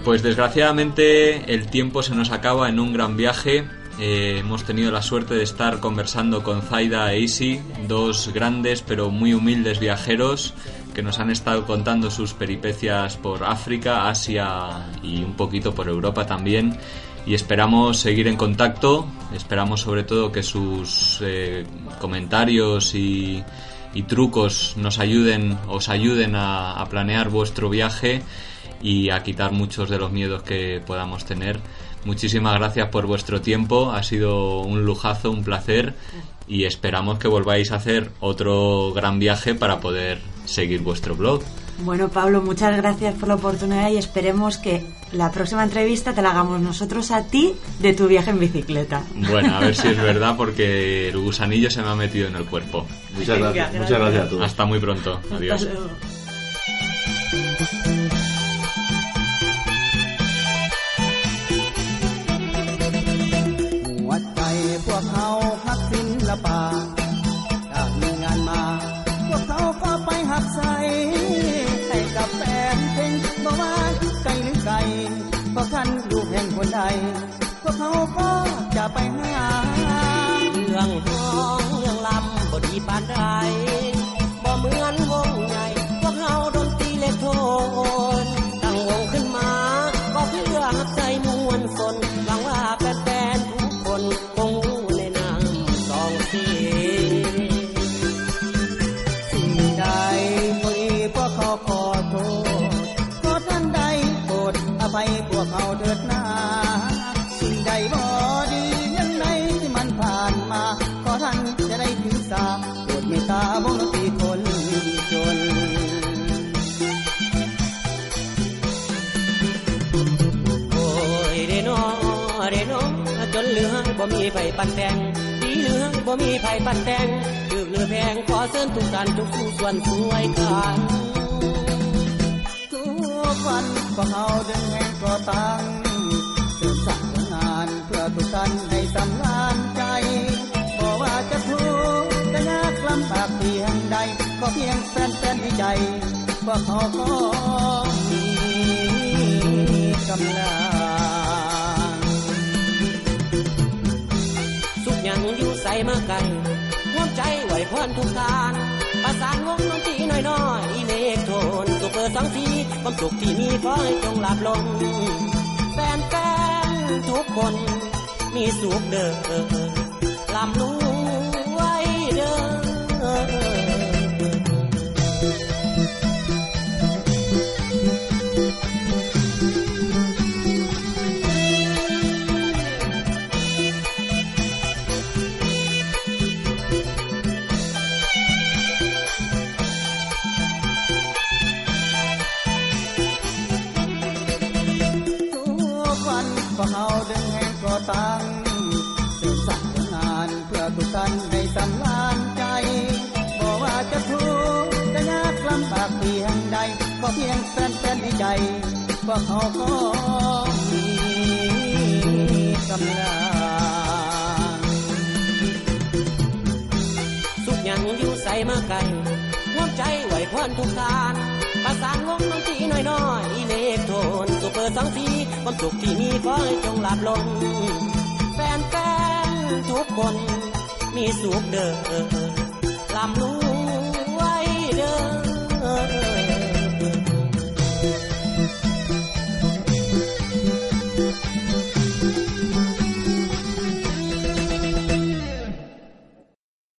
Pues desgraciadamente el tiempo se nos acaba en un gran viaje eh, hemos tenido la suerte de estar conversando con Zaida e Isi, dos grandes pero muy humildes viajeros que nos han estado contando sus peripecias por África, Asia y un poquito por Europa también. Y esperamos seguir en contacto, esperamos sobre todo que sus eh, comentarios y, trucos nos ayuden, os ayuden a planear vuestro viaje y a quitar muchos de los miedos que podamos tener. Muchísimas gracias por vuestro tiempo, ha sido un lujazo, un placer y esperamos que volváis a hacer otro gran viaje para poder seguir vuestro blog. Bueno, Pablo, muchas gracias por la oportunidad y esperemos que la próxima entrevista te la hagamos nosotros a ti de tu viaje en bicicleta. Bueno, a ver si es verdad porque el gusanillo se me ha metido en el cuerpo. Muchas gracias, muchas gracias a todos. Hasta muy pronto. Adiós. Hasta luego. พวกเขาพักศิลปะถ้ามีงานมา พวกเขาก็ไปหักใส่ให้กับแฟนเพลงบอกว่าไกลหรือไกลเพราะคันลูกแห่งคนใดพวกเขาก็จะไปห มีไผปันแตงดีเหลือบ่มีไผปันแตงถือเหลือแพงขอเชิญทุกท่านทุกผู้ส่วนสวยกันทุกวันพวกเขาดึงแห่งก่อตั้งเสริมสร้างงานเพื่อทุกท่านให้สำราญใจบอกว่าจะทุกข์จะยากลำบากเพียงใด ก็เพียงแฟนๆในใจพวกเขาก็มีกำลัง อยู่ใส่มาไกลร่วมใจไหวพรทุกการประสานวงดนตรีน้อยน้อิเล็กโทนสุเปอร์สังสีความสุขที่มีขอให้จงหลับลงแฟนๆทุกคน มีสุขเด้อลำลู แห่งก่อตั้งสริมสร้างผลงานเพื่อทุกท่านให้สำราญใจบอกว่าจะทุกข์จะยากลำบากเพียงใดก็เพียงแฟนๆในใจพวกเขาก็มีกำลังสุขยังอยู่ใส่มาไกลร่วใจไหวพรทุกการประ สานวงดนตรีน้อยๆอิเล็กโทนสุเปอร์สังสีความสุขที่มีขอให้จงหลับลง แฟนแฟนทุกคนมีสุขเด้อลำลู